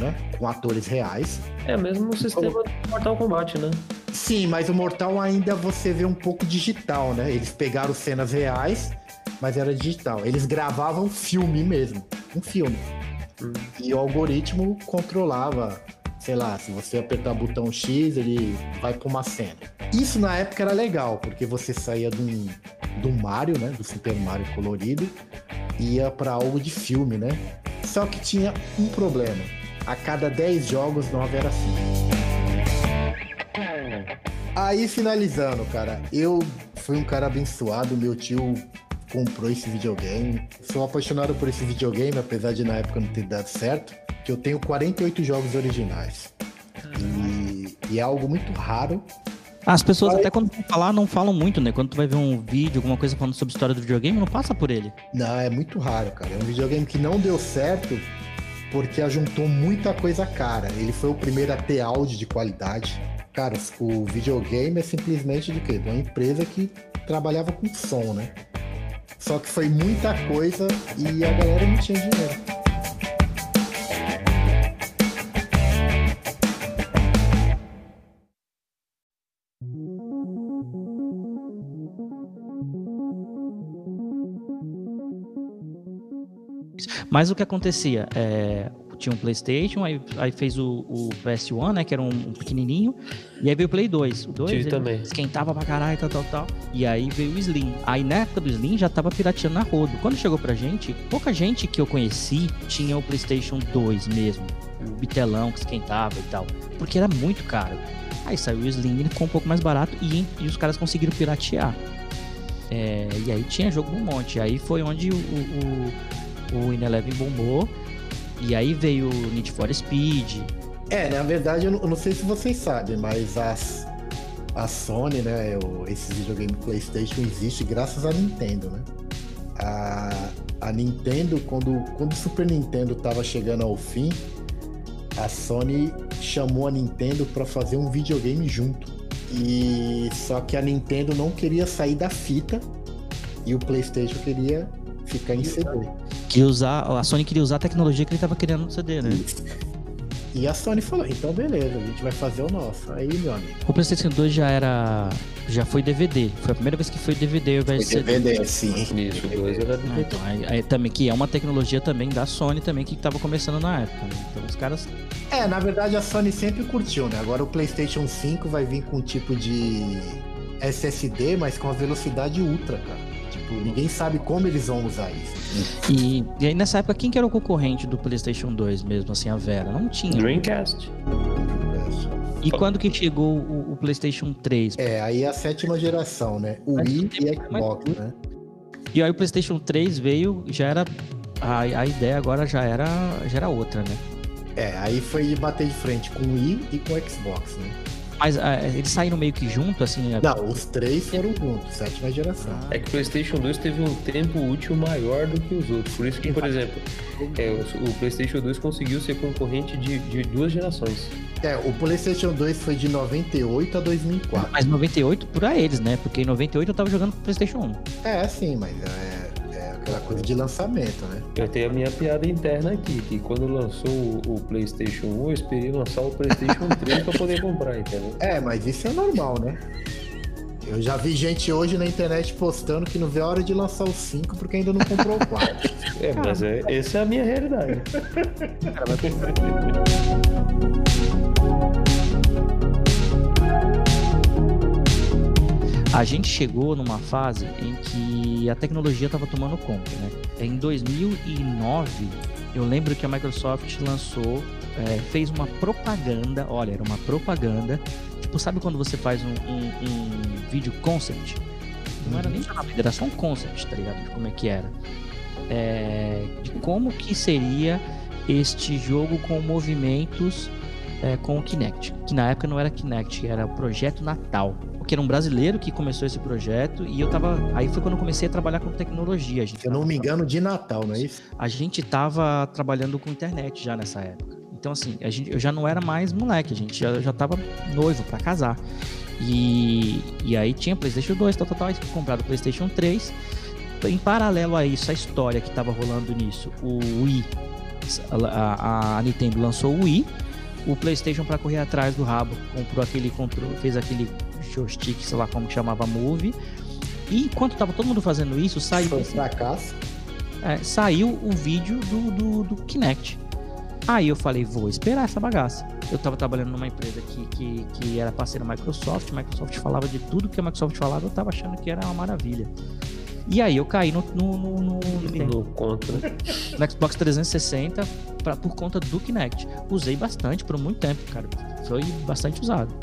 né, com atores reais. É mesmo o sistema do Mortal Kombat, né? Sim, mas o Mortal ainda você vê um pouco digital, né? Eles pegaram cenas reais, mas era digital. Eles gravavam filme mesmo, um filme. E o algoritmo controlava, sei lá, se você apertar o botão X, ele vai para uma cena. Isso na época era legal, porque você saía um, do Mario, né? Do Super Mario colorido, ia para algo de filme, né? Só que tinha um problema. A cada 10 jogos, 9 era assim. Aí finalizando, cara, eu fui um cara abençoado, meu tio comprou esse videogame. Sou apaixonado por esse videogame, apesar de na época não ter dado certo, que eu tenho 48 jogos originais. E, e é algo muito raro. As pessoas até quando vão falar não falam muito, né? Quando tu vai ver um vídeo, alguma coisa falando sobre a história do videogame, não passa por ele. Não, é muito raro, cara. É um videogame que não deu certo porque ajuntou muita coisa cara. Ele foi o primeiro a ter áudio de qualidade. Cara, o videogame é simplesmente de quê? De uma empresa que trabalhava com som, né? Só que foi muita coisa e a galera não tinha dinheiro. Mas o que acontecia? É, tinha um PlayStation, aí, aí fez o, o PS1, né? Que era um, um pequenininho. E aí veio o Play 2. O 2 Tive ele também. esquentava pra caralho, tal, tal, tal. E aí veio o Slim. Aí na época do Slim já tava pirateando na rodo. Quando chegou pra gente, pouca gente que eu conheci tinha o PlayStation 2 mesmo. O bitelão que esquentava e tal. Porque era muito caro. Aí saiu o Slim, ele ficou um pouco mais barato e, e os caras conseguiram piratear. É, e aí tinha jogo um monte. Aí foi onde o, o, o Ineleven bombou. E aí veio o Need for Speed. É, na verdade, eu não, eu não sei se vocês sabem, mas as, a Sony, né, o, esse videogame PlayStation existe graças à Nintendo, né? A, a Nintendo, quando, quando o Super Nintendo tava chegando ao fim, a Sony chamou a Nintendo para fazer um videogame junto. E só que a Nintendo não queria sair da fita e o PlayStation queria ficar em CD. Que usar, a Sony queria usar a tecnologia que ele tava querendo no CD, né? E a Sony falou: então beleza, a gente vai fazer o nosso. Aí, meu amigo. O PlayStation 2 já era. Já foi DVD. Foi a primeira vez que foi DVD ao invés de Foi CD. DVD, sim. Isso, o 2 era Ah, do então, aí, aí também que é uma tecnologia também da Sony também que tava começando na época. né? Então os caras. É, na verdade a Sony sempre curtiu, né? Agora o PlayStation 5 vai vir com um tipo de SSD, mas com a velocidade ultra, cara. Tipo, ninguém sabe como eles vão usar isso. E, e aí nessa época quem que era o concorrente do PlayStation 2 mesmo, assim, a Vera? Não tinha. Dreamcast. E quando que chegou o, o PlayStation 3? É, aí a sétima geração, né? O Mas Wii e Xbox, né? E aí o PlayStation 3 veio, já era. A, a ideia agora já era, já era outra, né? É, aí foi bater de frente com o Wii e com o Xbox, né? Mas ah, eles saíram meio que junto, assim. a- Não, os três foram juntos, sétima geração. É que o PlayStation 2 teve um tempo útil maior do que os outros. Por isso que, por exemplo, é, o, o PlayStation 2 conseguiu ser concorrente de, de duas gerações. É, o PlayStation 2 foi de 98 a 2004. Mas 98 por eles, né? Porque em 98 eu tava jogando com o PlayStation 1. É, sim, mas é aquela coisa de lançamento, né? Eu tenho a minha piada interna aqui, que quando lançou o, o PlayStation 1, eu esperei lançar o PlayStation 3 pra poder comprar, entendeu? É, mas isso é normal, né? Eu já vi gente hoje na internet postando que não vê a hora de lançar o 5 porque ainda não comprou o 4. É, mas é, essa é a minha realidade. A gente chegou numa fase em que a tecnologia estava tomando conta, né? Em 2009, eu lembro que a Microsoft lançou, é, fez uma propaganda, olha, era uma propaganda. Tipo, sabe quando você faz um, um- um vídeo concept? Não era nem jornalista, era só um concept, tá ligado? De como é que era. É, de como que seria este jogo com movimentos é, com o Kinect, que na época não era Kinect, era o Projeto Natal. Que era um brasileiro que começou esse projeto e eu tava. Aí foi quando eu comecei a trabalhar com tecnologia. Se eu não me engano, de Natal, não é isso? a gente tava trabalhando com internet já nessa época. Então, assim, a gente, eu já não era mais moleque, a gente já, já tava noivo pra casar. E, e aí tinha PlayStation 2, tal, tal, tal, comprado o PlayStation 3. Em paralelo a isso, a história que tava rolando nisso, o Wii, a, a Nintendo lançou o Wii, o PlayStation para correr atrás do rabo comprou aquele controle, fez aquele joystick, sei lá como chamava Move. E enquanto tava todo mundo fazendo isso, saiu Foi um fracasso. é, saiu o vídeo do, do, do Kinect. Aí eu falei, vou esperar essa bagaça. Eu tava trabalhando numa empresa que, que, que era parceira da Microsoft, Microsoft falava de tudo que a Microsoft falava, eu tava achando que era uma maravilha. E aí eu caí no, no, no, no, No contra. no Xbox 360 pra, por conta do Kinect. Usei bastante por muito tempo, cara. Foi bastante usado.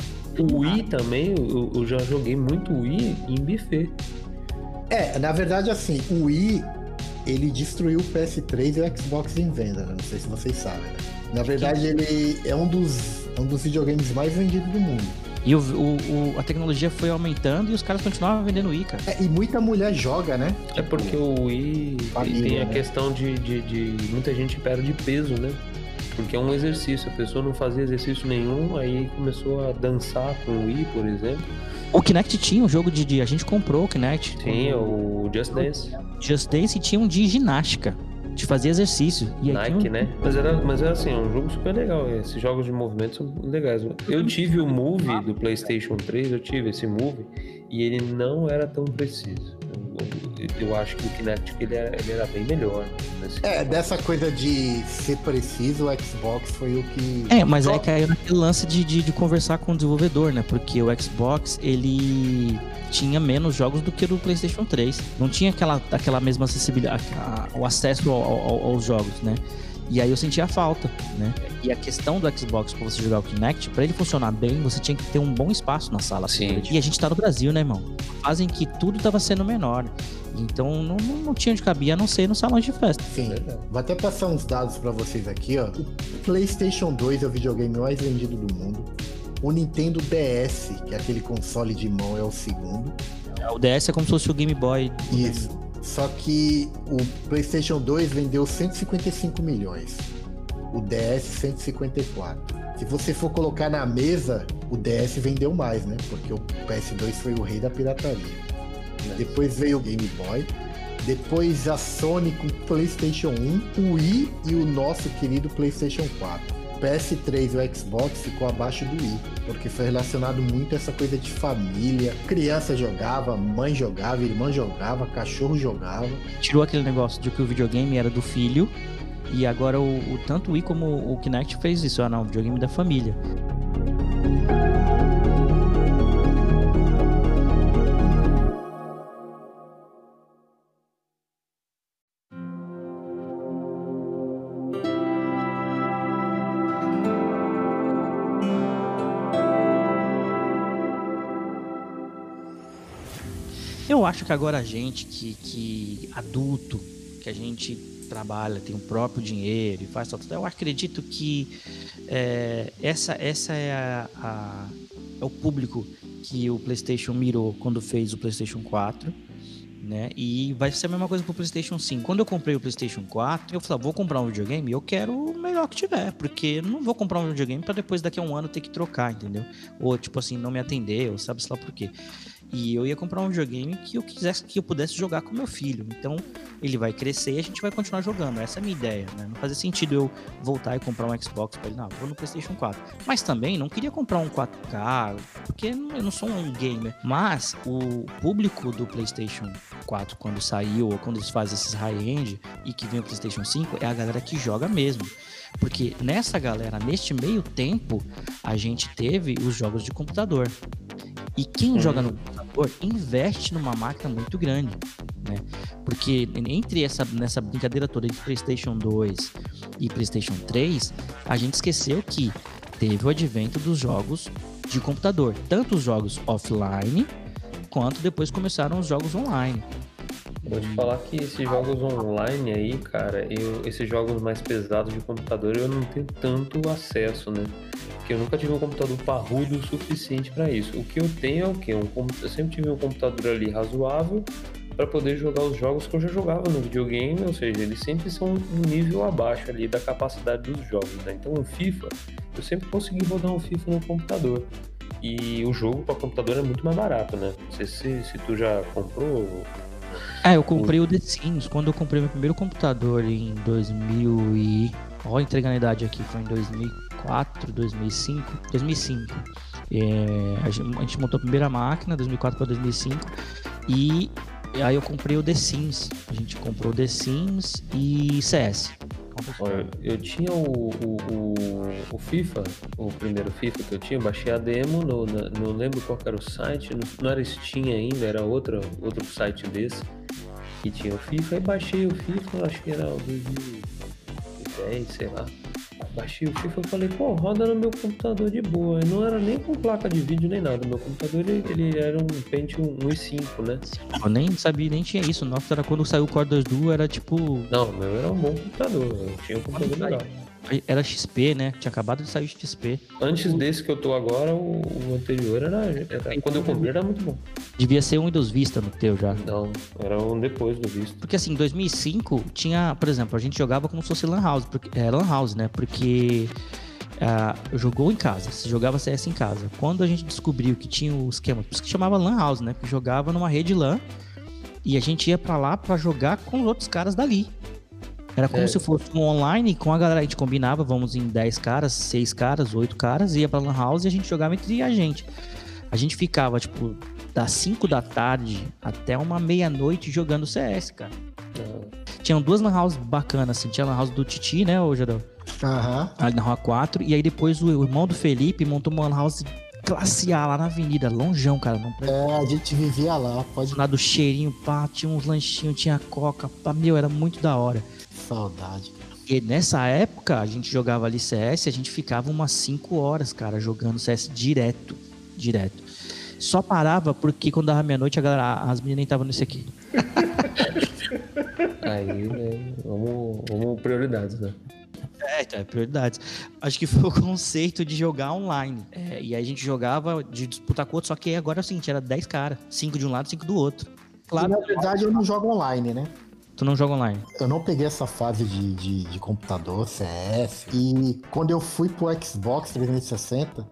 O Wii também, eu, eu já joguei muito Wii em buffet. É, na verdade, assim, o Wii, ele destruiu o PS3 e o Xbox em venda, né? Não sei se vocês sabem, né? Na verdade, ele é um dos, é um dos videogames mais vendidos do mundo. E o, o- o- a tecnologia foi aumentando e os caras continuavam vendendo Wii, cara. É, e muita mulher joga, né? É porque o Wii Família, tem a né? questão de, de, de- Muita gente perde peso, né? Porque é um exercício. A pessoa não fazia exercício nenhum, aí começou a dançar com o Wii, por exemplo. O Kinect tinha um jogo de, de- A gente comprou o Kinect. Tinha o Just Dance, Just Dance tinha um de ginástica, de fazer exercício. E Nike, um- né? Mas era, mas era assim, é um jogo super legal. Esses jogos de movimento são legais. Eu tive o Move do PlayStation 3, eu tive esse Move, e ele não era tão preciso. Eu, acho que o Kinect ele era, ele era bem melhor. nesse É, caso. dessa coisa de ser preciso, o Xbox foi o que. É, mas aí caiu naquele lance de, de, de conversar com o desenvolvedor, né? Porque o Xbox, ele tinha menos jogos do que o do PlayStation 3. Não tinha aquela, aquela mesma acessibilidade, a- o acesso ao- ao- aos jogos, né? E aí eu sentia falta, né? E a questão do Xbox pra você jogar o Kinect, pra ele funcionar bem, você tinha que ter um bom espaço na sala. Sim. E a gente tá no Brasil, né, irmão? Fazem que tudo tava sendo menor. Então não, não, não tinha onde cabia, a não ser no salão de festa. Sim. Vou até passar uns dados pra vocês aqui, ó. O PlayStation 2 é o videogame mais vendido do mundo. O Nintendo DS, que é aquele console de mão, é o segundo. O DS é como se fosse o Game Boy. Isso. Só que o PlayStation 2 vendeu 155 milhões. O DS 154. Se você for colocar na mesa, o DS vendeu mais, né? Porque o PS2 foi o rei da pirataria. Depois veio o Game Boy. Depois a Sony com o PlayStation 1, o Wii e o nosso querido PlayStation 4. O PS3 e o Xbox ficou abaixo do Wii, porque foi relacionado muito a essa coisa de família. Criança jogava, mãe jogava, irmã jogava, cachorro jogava. tirou aquele negócio de que o videogame era do filho e agora o, o- tanto o Wii como o Kinect fez isso, ah não, videogame da família. Eu acho que agora a gente que, que adulto, que a gente trabalha, tem o próprio dinheiro e faz tudo, eu acredito que é, essa, essa é, a, a- é o público que o PlayStation mirou quando fez o PlayStation 4. Né? E vai ser a mesma coisa pro PlayStation 5. Quando eu comprei o PlayStation 4, eu falei, vou comprar um videogame, eu quero o melhor que tiver, porque não vou comprar um videogame para depois daqui a um ano ter que trocar, entendeu? Ou tipo assim, não me atender, ou sabe-se lá por quê. E eu ia comprar um videogame que eu quisesse que eu pudesse jogar com meu filho. Então, ele vai crescer e a gente vai continuar jogando. Essa é a minha ideia, né? Não fazia sentido eu voltar e comprar um Xbox para ele, não, vou no PlayStation 4. Mas também não queria comprar um 4K, porque eu não sou um gamer. Mas o público do PlayStation 4 quando saiu ou quando eles fazem esses high-end e que vem o PlayStation 5 é a galera que joga mesmo. Porque nessa galera, neste meio tempo, a gente teve os jogos de computador. E quem joga no computador investe numa máquina muito grande, né? Porque entre essa nessa brincadeira toda de PlayStation 2 e PlayStation 3, a gente esqueceu que teve o advento dos jogos de computador, tanto os jogos offline quanto depois começaram os jogos online. Vou te falar que esses jogos online aí, cara, eu, esses jogos mais pesados de computador eu não tenho tanto acesso, né? Porque eu nunca tive um computador parrudo o suficiente para isso. O que eu tenho é o quê? Um, eu sempre tive um computador ali razoável para poder jogar os jogos que eu já jogava no videogame, ou seja, eles sempre são um nível abaixo ali da capacidade dos jogos, né? Então o FIFA, eu sempre consegui rodar um FIFA no computador. E o jogo para computador é muito mais barato, né? Não sei se, se tu já comprou. É, eu comprei o The Sims. Quando eu comprei meu primeiro computador em 2000 e... Olha, entregando a idade aqui. Foi em 2004, 2005. 2005. É, a, gente, montou a primeira máquina, 2004 para 2005. E aí eu comprei o The Sims. A gente comprou The Sims e CS. Eu tinha o, o, o, o FIFA, o primeiro FIFA que eu tinha, baixei a demo, no, na- não lembro qual era o site, não, não era Steam ainda, era outro, outro site desse, que tinha o FIFA, e baixei o FIFA, acho que era o 2010, sei lá. Baixei o FIFA e falei, pô, roda no meu computador de boa. Não era nem com placa de vídeo nem nada. Meu computador ele, ele era um Pentium 1.5, né? Eu nem sabia, nem tinha isso. Nossa, era quando saiu o Core 2 Duo, era tipo. Não, meu era um bom computador. Eu tinha um computador legal. Era XP, né? Tinha acabado de sair o XP. Antes desse que eu tô agora, o, o anterior era, era- Quando eu comprei era muito bom. Devia ser um Windows Vista no teu já. Não, era um depois do visto. Porque assim, em 2005 tinha, por exemplo, a gente jogava como se fosse Lan House, porque, é, Lan House, né? Porque ah, jogou em casa, se jogava CS em casa. Quando a gente descobriu que tinha o esquema, por isso que chamava Lan House, né? Que jogava numa rede LAN e a gente ia pra lá pra jogar com os outros caras dali. Era como É. se fosse um online com a galera, a gente combinava, vamos em 10 caras, 6 caras, 8 caras, ia pra Lan House e a gente jogava entre a gente. A gente ficava, tipo, das 5 da tarde até uma meia-noite jogando CS, cara. Tinham duas lan house bacanas, assim. Tinha a lan house do Titi, né, ô Jadão? Aham. Ali na Rua 4. E aí depois o irmão do Felipe montou uma lan house classe A lá na avenida, longeão, cara. Não É, a gente vivia lá, pode lá do cheirinho, pá, tinha uns lanchinhos, tinha coca, pá, meu, era muito da hora. Saudade. E nessa época, a gente jogava ali CS, a gente ficava umas 5 horas, cara, jogando CS direto, direto. Só parava porque quando dava meia-noite, a galera, as meninas nem estavam nesse aqui. Aí, né? Vamos, vamos prioridades, né? É, então, é prioridades. Acho que foi o conceito de jogar online. É, e aí a gente jogava de disputar com outro, só que agora é o seguinte, era 10 caras. 5 de um lado, 5 do outro. E, Claro, na verdade, eu não jogo online, né? Tu não joga online. Eu não peguei essa fase de, de, de computador, CS. E quando eu fui pro Xbox 360,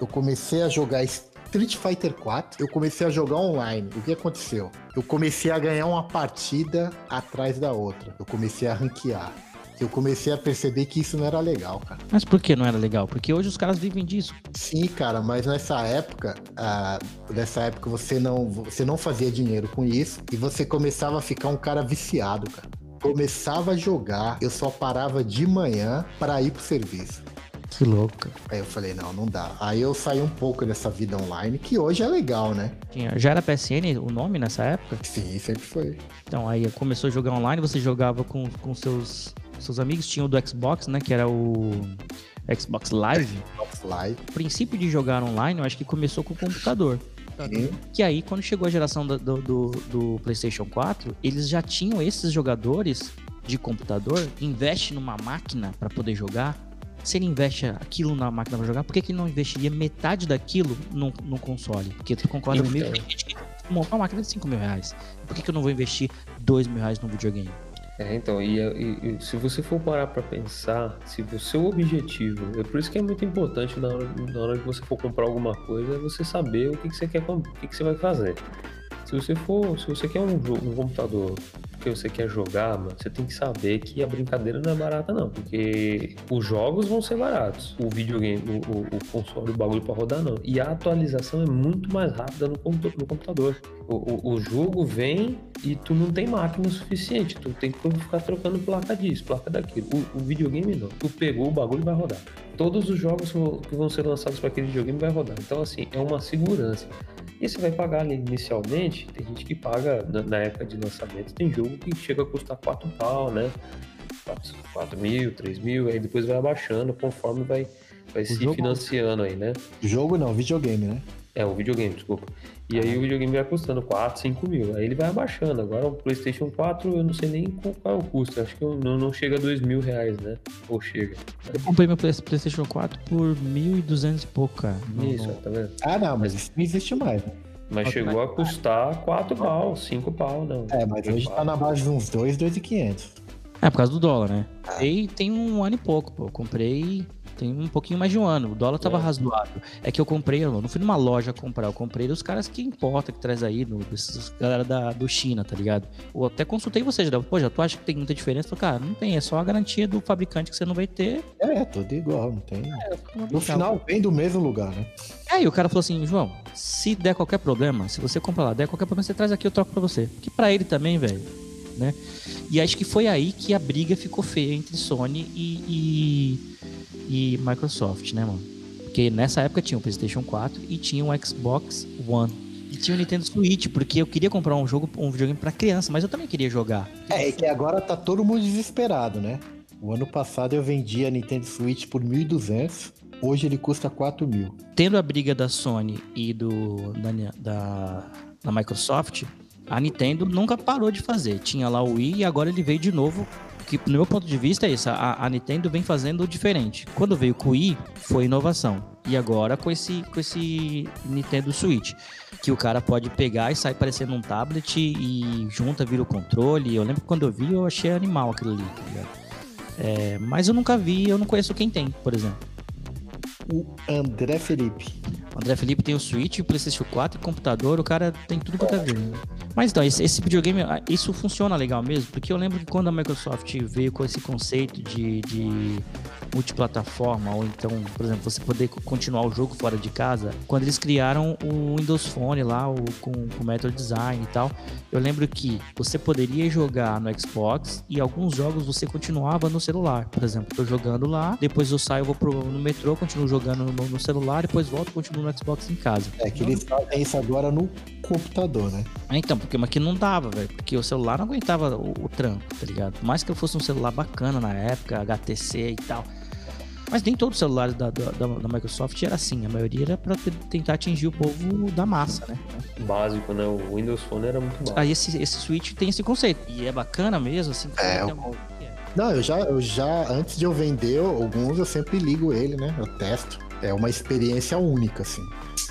eu comecei a jogar Street Fighter 4. Eu comecei a jogar online. O que aconteceu? Eu comecei a ganhar uma partida atrás da outra. Eu comecei a ranquear. Eu comecei a perceber que isso não era legal, cara. Mas por que não era legal? Porque hoje os caras vivem disso. Sim, cara, mas nessa época, ah, nessa época você não, você não fazia dinheiro com isso e você começava a ficar um cara viciado, cara. Começava a jogar, eu só parava de manhã para ir pro serviço. Que louco. Aí eu falei, não, não dá. Aí eu saí um pouco dessa vida online, que hoje é legal, né? Já era PSN o nome nessa época? Sim, sempre foi. Então aí começou a jogar online, você jogava com, com seus, seus amigos. Tinha o do Xbox, né? Que era o Xbox Live. Xbox Live. O princípio de jogar online, eu acho que começou com o computador. Sim. Que aí, quando chegou a geração do, do, do- PlayStation 4, eles já tinham esses jogadores de computador, investe numa máquina para poder jogar. Se ele investe aquilo na máquina para jogar, por que, que não investiria metade daquilo no, no console? Porque tu concorda Então. comigo? Tem gente que monta uma máquina de 5 mil reais. Por que, que eu não vou investir 2 mil reais num videogame? É, então, e, e- e se você for parar pra pensar, se o seu objetivo, é por isso que é muito importante na hora, na hora que você for comprar alguma coisa, é você saber o que, que você quer, o que, que você vai fazer. Se você for, se você quer um, um computador que você quer jogar, mano, você tem que saber que a brincadeira não é barata não, porque os jogos vão ser baratos, o videogame, o, o- o console, o bagulho pra rodar não. E a atualização é muito mais rápida no, no computador. O, o- o jogo vem e tu não tem máquina suficiente, tu tem que ficar trocando placa disso, placa daquilo. O, o videogame não, tu pegou o bagulho e vai rodar. Todos os jogos que vão ser lançados para aquele videogame vai rodar. Então assim, é uma segurança. E você vai pagar ali inicialmente, tem gente que paga na, época de lançamento, tem jogo que chega a custar 4 pau, né? 4, 4 mil, 3 mil, aí depois vai abaixando conforme vai, vai se jogo- financiando aí, né? Jogo não, videogame, né? É, o videogame, desculpa. E aí o videogame vai custando 4, 5 mil. Aí ele vai abaixando. Agora o PlayStation 4, eu não sei nem qual é o custo. Acho que não, não chega a 2 mil reais, né? Ou chega. Eu comprei meu Play- PlayStation 4 por 1.200 e pouco, cara. No- Isso, no- tá vendo? Ah, não, mas isso não existe mais. né? Mas chegou a custar 4 pau, 5 pau, não. É, mas hoje tá na base de uns 2, 2,500. É, por causa do dólar, né? E tem um ano e pouco, pô. Eu comprei tem um pouquinho mais de um ano. O dólar tava É. razoável. É que eu comprei, eu não fui numa loja comprar, eu comprei dos caras que importa, que traz aí, no, galera da, do China, tá ligado? Eu até consultei você, já, pô, já tu acha que tem muita diferença? Eu falei, cara, não tem, é só a garantia do fabricante que você não vai ter. É, tudo igual, não tem. É, No final, vem do mesmo lugar, né? Aí o cara falou assim, João, se der qualquer problema, se você comprar lá, der qualquer problema, você traz aqui, eu troco pra você. Que pra ele também, velho, né? E acho que foi aí que a briga ficou feia entre Sony e, e, e Microsoft, né, mano? Porque nessa época tinha o PlayStation 4 e tinha o Xbox One. E tinha o Nintendo Switch, porque eu queria comprar um jogo, um videogame pra criança, mas eu também queria jogar. É, é que agora tá todo mundo desesperado, né? O ano passado eu vendi a Nintendo Switch por 1.200, hoje ele custa 4 mil. tendo a briga da Sony e do da, da, da Microsoft, a Nintendo nunca parou de fazer. Tinha lá o Wii e agora ele veio de novo. Que, no meu ponto de vista, é isso. A, a Nintendo vem fazendo diferente. Quando veio com o Wii, foi inovação. E agora com esse, com esse Nintendo Switch. Que o cara pode pegar e sair parecendo um tablet e junta, vira o controle. Eu lembro que quando eu vi, eu achei animal aquilo ali, tá ligado? É, mas eu nunca vi, eu não conheço quem tem, por exemplo. O André Felipe. O André Felipe tem o Switch, o PlayStation 4, o computador, o cara tem tudo quanto é ver. Mas então, esse, esse videogame, ah, isso funciona legal mesmo, porque eu lembro que quando a Microsoft veio com esse conceito de, de multiplataforma, ou então, por exemplo, você poder co- continuar o jogo fora de casa, quando eles criaram o Windows Phone lá, o, com, o Metro Design e tal, eu lembro que você poderia jogar no Xbox e alguns jogos você continuava no celular. Por exemplo, tô jogando lá, depois eu saio, vou pro, no metrô, continuo jogando no, no celular, depois volto, continuo no Xbox em casa. É que eles fazem isso agora no computador, né? Então, porque mas que não dava, velho. Porque o celular não aguentava o, o tranco, tá ligado? Por mais que eu fosse um celular bacana na época, HTC e tal. Mas nem todos os celulares da, da, da- Microsoft era assim. A maioria era pra te- tentar atingir o povo da massa, né? Básico, né? O Windows Phone era muito básico. Aí esse, esse Switch tem esse conceito. E é bacana mesmo, assim. É, eu- uma- Não, eu já, eu já, antes de eu vender alguns, eu sempre ligo ele, né? Eu testo. É uma experiência única, assim.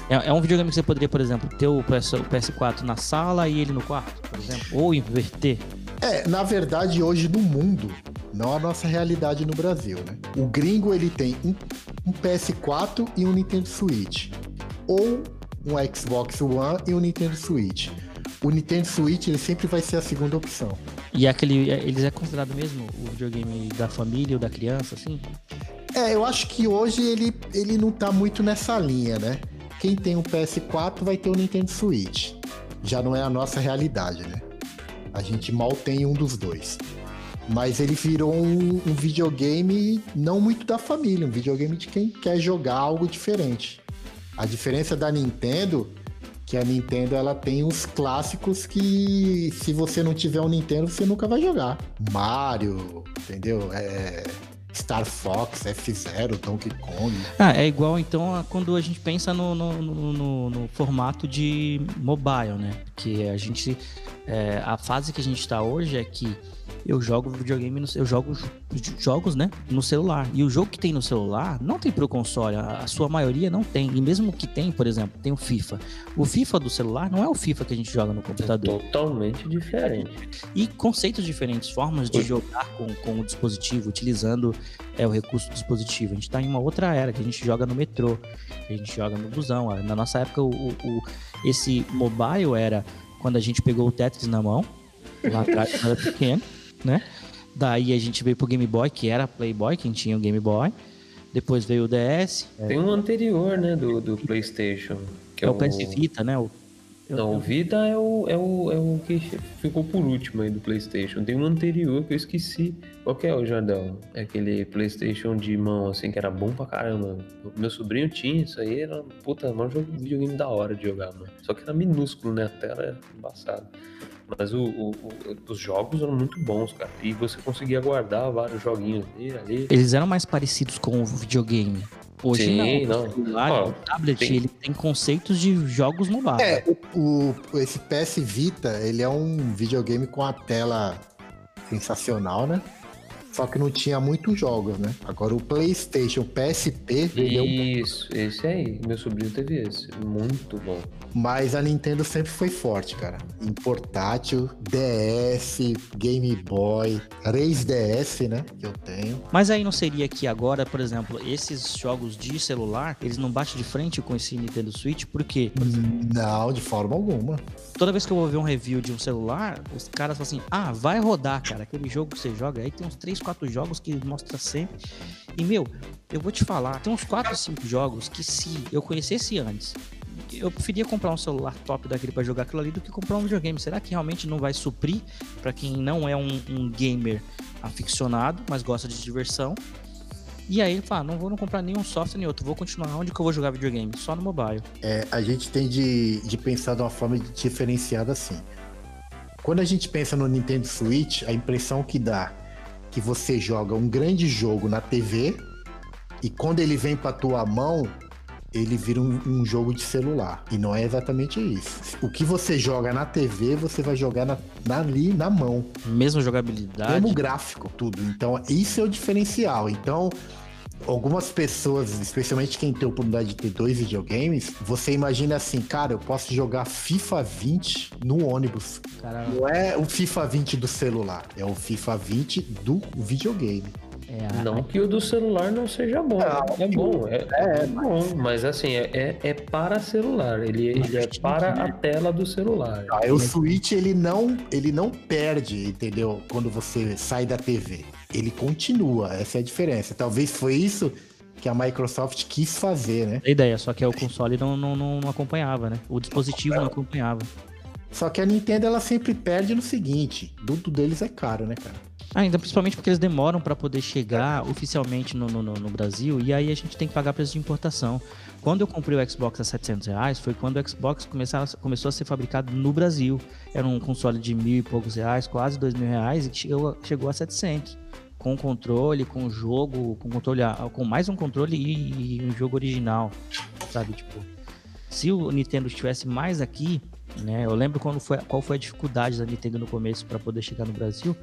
É, é um videogame que você poderia, por exemplo, ter o, PS, o PS4 na sala e ele no quarto, por exemplo. Ou inverter. É, na verdade, hoje no mundo, não a nossa realidade no Brasil, né? O gringo, ele tem um, um PS4 e um Nintendo Switch. Ou um Xbox One e um Nintendo Switch. O Nintendo Switch, ele sempre vai ser a segunda opção. E é aquele, é- eles é considerado mesmo o videogame da família ou da criança, assim? É, eu acho que hoje ele, ele não tá muito nessa linha, né? Quem tem um PS4 vai ter o Nintendo Switch. Já não é a nossa realidade, né? A gente mal tem um dos dois. Mas ele virou um, um videogame não muito da família, um videogame de quem quer jogar algo diferente. A diferença da Nintendo, que a Nintendo ela tem os clássicos que se você não tiver um Nintendo, você nunca vai jogar. Mario, entendeu? É, Star Fox, F-Zero, Donkey Kong. Ah, é igual então quando a gente pensa no, no, no- no- formato de mobile, né? Que a gente. é, a fase que a gente tá hoje é que eu jogo videogame, no, eu jogo jo- jogos, né? No celular. E o jogo que tem no celular não tem pro console. A, a sua maioria não tem. E mesmo que tem, por exemplo, tem o FIFA. O FIFA do celular não é o FIFA que a gente joga no computador. Totalmente diferente. E conceitos diferentes, formas de jogar com, com o dispositivo, utilizando é, o recurso do dispositivo. A gente está em uma outra era, que a gente joga no metrô, que a gente joga no busão. Na nossa época, o, o- o- esse mobile era quando a gente pegou o Tetris na mão, lá atrás, quando era pequeno, né? Daí a gente veio pro Game Boy, que era Playboy, quem tinha o Game Boy. Depois veio o DS, Tem um anterior, né, do, do PlayStation. Que que é o PS Vita, né? O, Não, o Vita é o, é, o, é o que ficou por último aí do PlayStation. Tem um anterior que eu esqueci. Qual que é o Jardel? É aquele PlayStation de mão, assim, que era bom pra caramba. Meu sobrinho tinha isso aí, era puta, jogo videogame da hora de jogar, mano. Só que era minúsculo, né? A tela era embaçada. Mas o, o- o- os jogos eram muito bons, cara. E você conseguia guardar vários joguinhos ali, ali. Eles eram mais parecidos com o videogame Hoje Sim, não. não. O celular, Ó, o tablet, tem- ele tem conceitos de jogos mobile. É, o, o- esse PS Vita, ele é um videogame com a tela sensacional, né? Só que não tinha muitos jogos, né? Agora o PlayStation PSP, um Isso, esse aí. Meu sobrinho teve esse. Muito bom. Mas a Nintendo sempre foi forte, cara. Em portátil, DS, Game Boy, 3DS, né? Que eu tenho. Mas aí não seria que agora, por exemplo, esses jogos de celular, eles não batem de frente com esse Nintendo Switch, porque Não, de forma alguma. toda vez que eu vou ver um review de um celular, os caras falam assim: ah, vai rodar, cara, aquele jogo que você joga. Aí tem uns 3, 4 jogos que mostra sempre. E, meu, eu vou te falar, tem uns 4, 5 jogos que se eu conhecesse antes, eu preferia comprar um celular top daquele pra jogar aquilo ali do que comprar um videogame. Será que realmente não vai suprir pra quem não é um, um gamer aficionado, mas gosta de diversão? E aí ele fala, não vou não comprar nenhum software nem outro, vou continuar onde que eu vou jogar videogame? Só no mobile. É, a gente tem de, de pensar de uma forma diferenciada assim. Quando a gente pensa no Nintendo Switch, a impressão que dá que você joga um grande jogo na TV e quando ele vem pra tua mão, ele vira um, um jogo de celular. E não é exatamente isso. O que você joga na TV, você vai jogar na, na- ali na mão. Mesma jogabilidade. Como gráfico, tudo. Então, isso é o diferencial. Então, algumas pessoas, especialmente quem tem a oportunidade de ter dois videogames, você imagina assim, cara, eu posso jogar FIFA 20 no ônibus. Cara, Não é o FIFA 20 do celular, é o FIFA 20 do videogame. é Não que o do celular não seja bom. é bom, é, é bom, mas assim, é, é, é para celular. Ele, ele é para a tela do celular. Aí o Switch ele não, ele não perde, entendeu? Quando você sai da TV, ele continua. Essa é a diferença. Talvez foi isso que a Microsoft quis fazer, né? a ideia, só que o console não, não, não, não acompanhava, né? O dispositivo não acompanhava. Só que a Nintendo ela sempre perde no seguinte, tudo deles é caro, né, cara? Ainda principalmente porque eles demoram para poder chegar oficialmente no, no, no- no Brasil e aí a gente tem que pagar preço de importação. Quando eu comprei o Xbox a 700 reais foi quando o Xbox começou a ser fabricado no Brasil. Era um console de mil e poucos reais, quase dois mil reais e chegou, chegou a 700. Com controle, com jogo, com controle, a- com mais um controle e, e um jogo original, sabe? Tipo, se o Nintendo estivesse mais aqui, né? Eu lembro quando foi, qual foi a dificuldade da Nintendo no começo para poder chegar no Brasil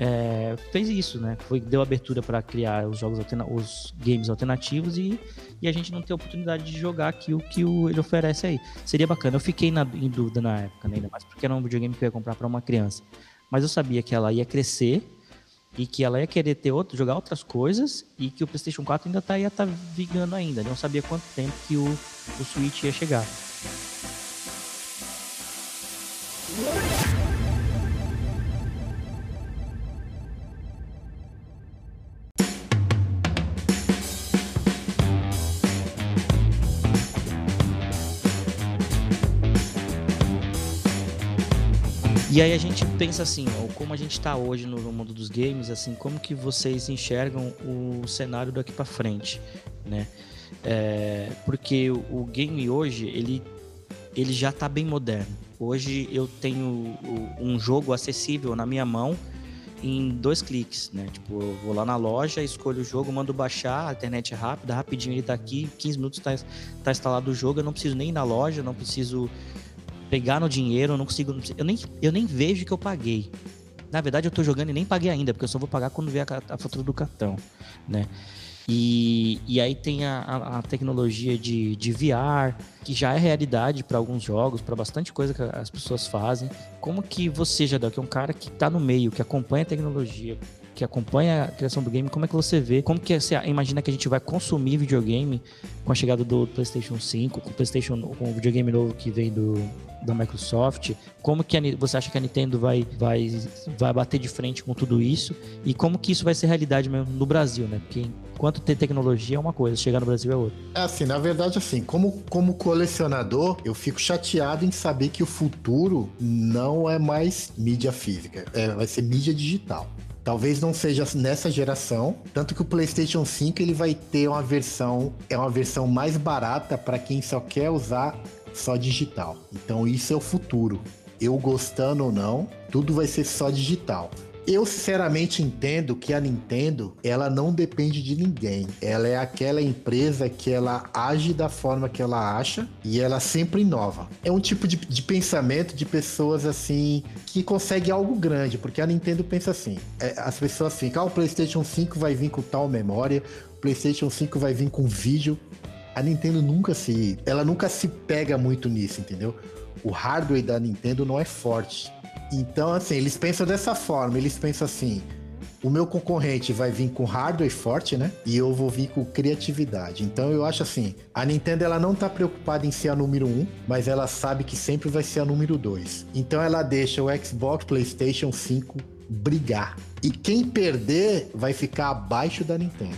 é, fez isso, né? Foi, deu abertura para criar os jogos os games alternativos e, e a gente não ter oportunidade de jogar aqui o que o, ele oferece aí. Seria bacana. Eu fiquei na, em dúvida na época, né? ainda mais porque era um videogame que eu ia comprar para uma criança. Mas eu sabia que ela ia crescer e que ela ia querer ter outro, jogar outras coisas e que o PlayStation 4 ainda tá, ia estar tá vigando ainda. Não sabia quanto tempo que o, o Switch ia chegar. E aí a gente pensa assim, ó, como a gente está hoje no, mundo dos games, assim, como que vocês enxergam o cenário daqui para frente, né? É, porque o, game hoje ele ele já está bem moderno. Hoje eu tenho um jogo acessível na minha mão em dois cliques, né? Tipo, eu vou lá na loja, escolho o jogo, mando baixar, a internet é rápida, rapidinho ele tá aqui, 15 minutos tá, tá instalado o jogo, eu não preciso nem ir na loja, não preciso pegar no dinheiro, eu não consigo, eu nem, eu nem vejo que eu paguei. Na verdade, eu tô jogando e nem paguei ainda, porque eu só vou pagar quando vier a, a fatura do cartão, né? E, e aí tem a, a- tecnologia de, de VR, que já é realidade para alguns jogos, para bastante coisa que as pessoas fazem. Como que você, Jadel, que é um cara que tá no meio, que acompanha a tecnologia, que acompanha a criação do game, como é que você vê? Como que você imagina que a gente vai consumir videogame com a chegada do PlayStation 5, com o PlayStation, com o videogame novo que vem do da Microsoft? Como que a você acha que a Nintendo vai vai vai bater de frente com tudo isso e como que isso vai ser realidade mesmo no Brasil, né? Porque enquanto ter tecnologia é uma coisa, chegar no Brasil é outra. É assim, na verdade, assim, como, como colecionador, eu fico chateado em saber que o futuro não é mais mídia física, é, vai ser mídia digital. Talvez não seja nessa geração, tanto que o PlayStation 5 ele vai ter uma versão, é uma versão mais barata para quem só quer usar só digital. Então isso é o futuro. Eu gostando ou não, tudo vai ser só digital. Eu sinceramente entendo que a Nintendo, ela não depende de ninguém. Ela é aquela empresa que ela age da forma que ela acha e ela sempre inova. É um tipo de, de pensamento de pessoas assim que consegue algo grande, porque a Nintendo pensa assim: é, as pessoas ficam, ah, o PlayStation 5 vai vir com tal memória, o PlayStation 5 vai vir com vídeo. A Nintendo nunca se, ela nunca se pega muito nisso, entendeu? O hardware da Nintendo não é forte. Então, assim, eles pensam dessa forma, eles pensam assim: o meu concorrente vai vir com hardware forte, né? E eu vou vir com criatividade. Então eu acho assim, a Nintendo ela não tá preocupada em ser a número um, mas ela sabe que sempre vai ser a número dois. Então ela deixa o Xbox, PlayStation 5 brigar. E quem perder vai ficar abaixo da Nintendo.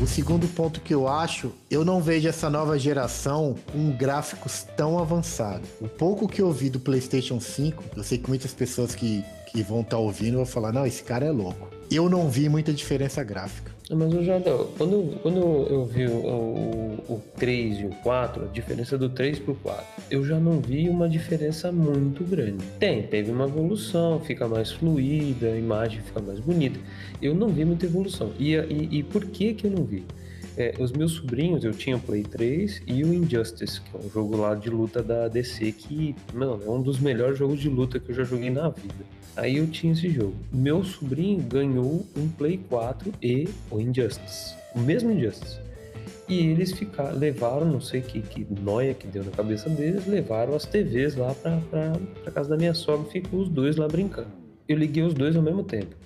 O segundo ponto que eu acho, eu não vejo essa nova geração com gráficos tão avançados. O pouco que eu vi do PlayStation 5, eu sei que muitas pessoas que, que vão estar tá ouvindo vão falar: não, esse cara é louco. Eu não vi muita diferença gráfica. Mas o Jardel, quando, quando eu vi o, o, o 3 e o 4, a diferença do 3 pro 4, eu já não vi uma diferença muito grande. Tem, teve uma evolução, fica mais fluida, a imagem fica mais bonita. Eu não vi muita evolução. E, e, e por que que eu não vi? É, os meus sobrinhos, eu tinha Play 3 e o Injustice, que é um jogo lá de luta da DC que, mano, é um dos melhores jogos de luta que eu já joguei na vida. Aí eu tinha esse jogo. Meu sobrinho ganhou um Play 4 e o Injustice. O mesmo Injustice. E eles ficaram, levaram, não sei que, que noia que deu na cabeça deles, levaram as TVs lá pra, pra, pra casa da minha sogra e ficou os dois lá brincando. Eu liguei os dois ao mesmo tempo.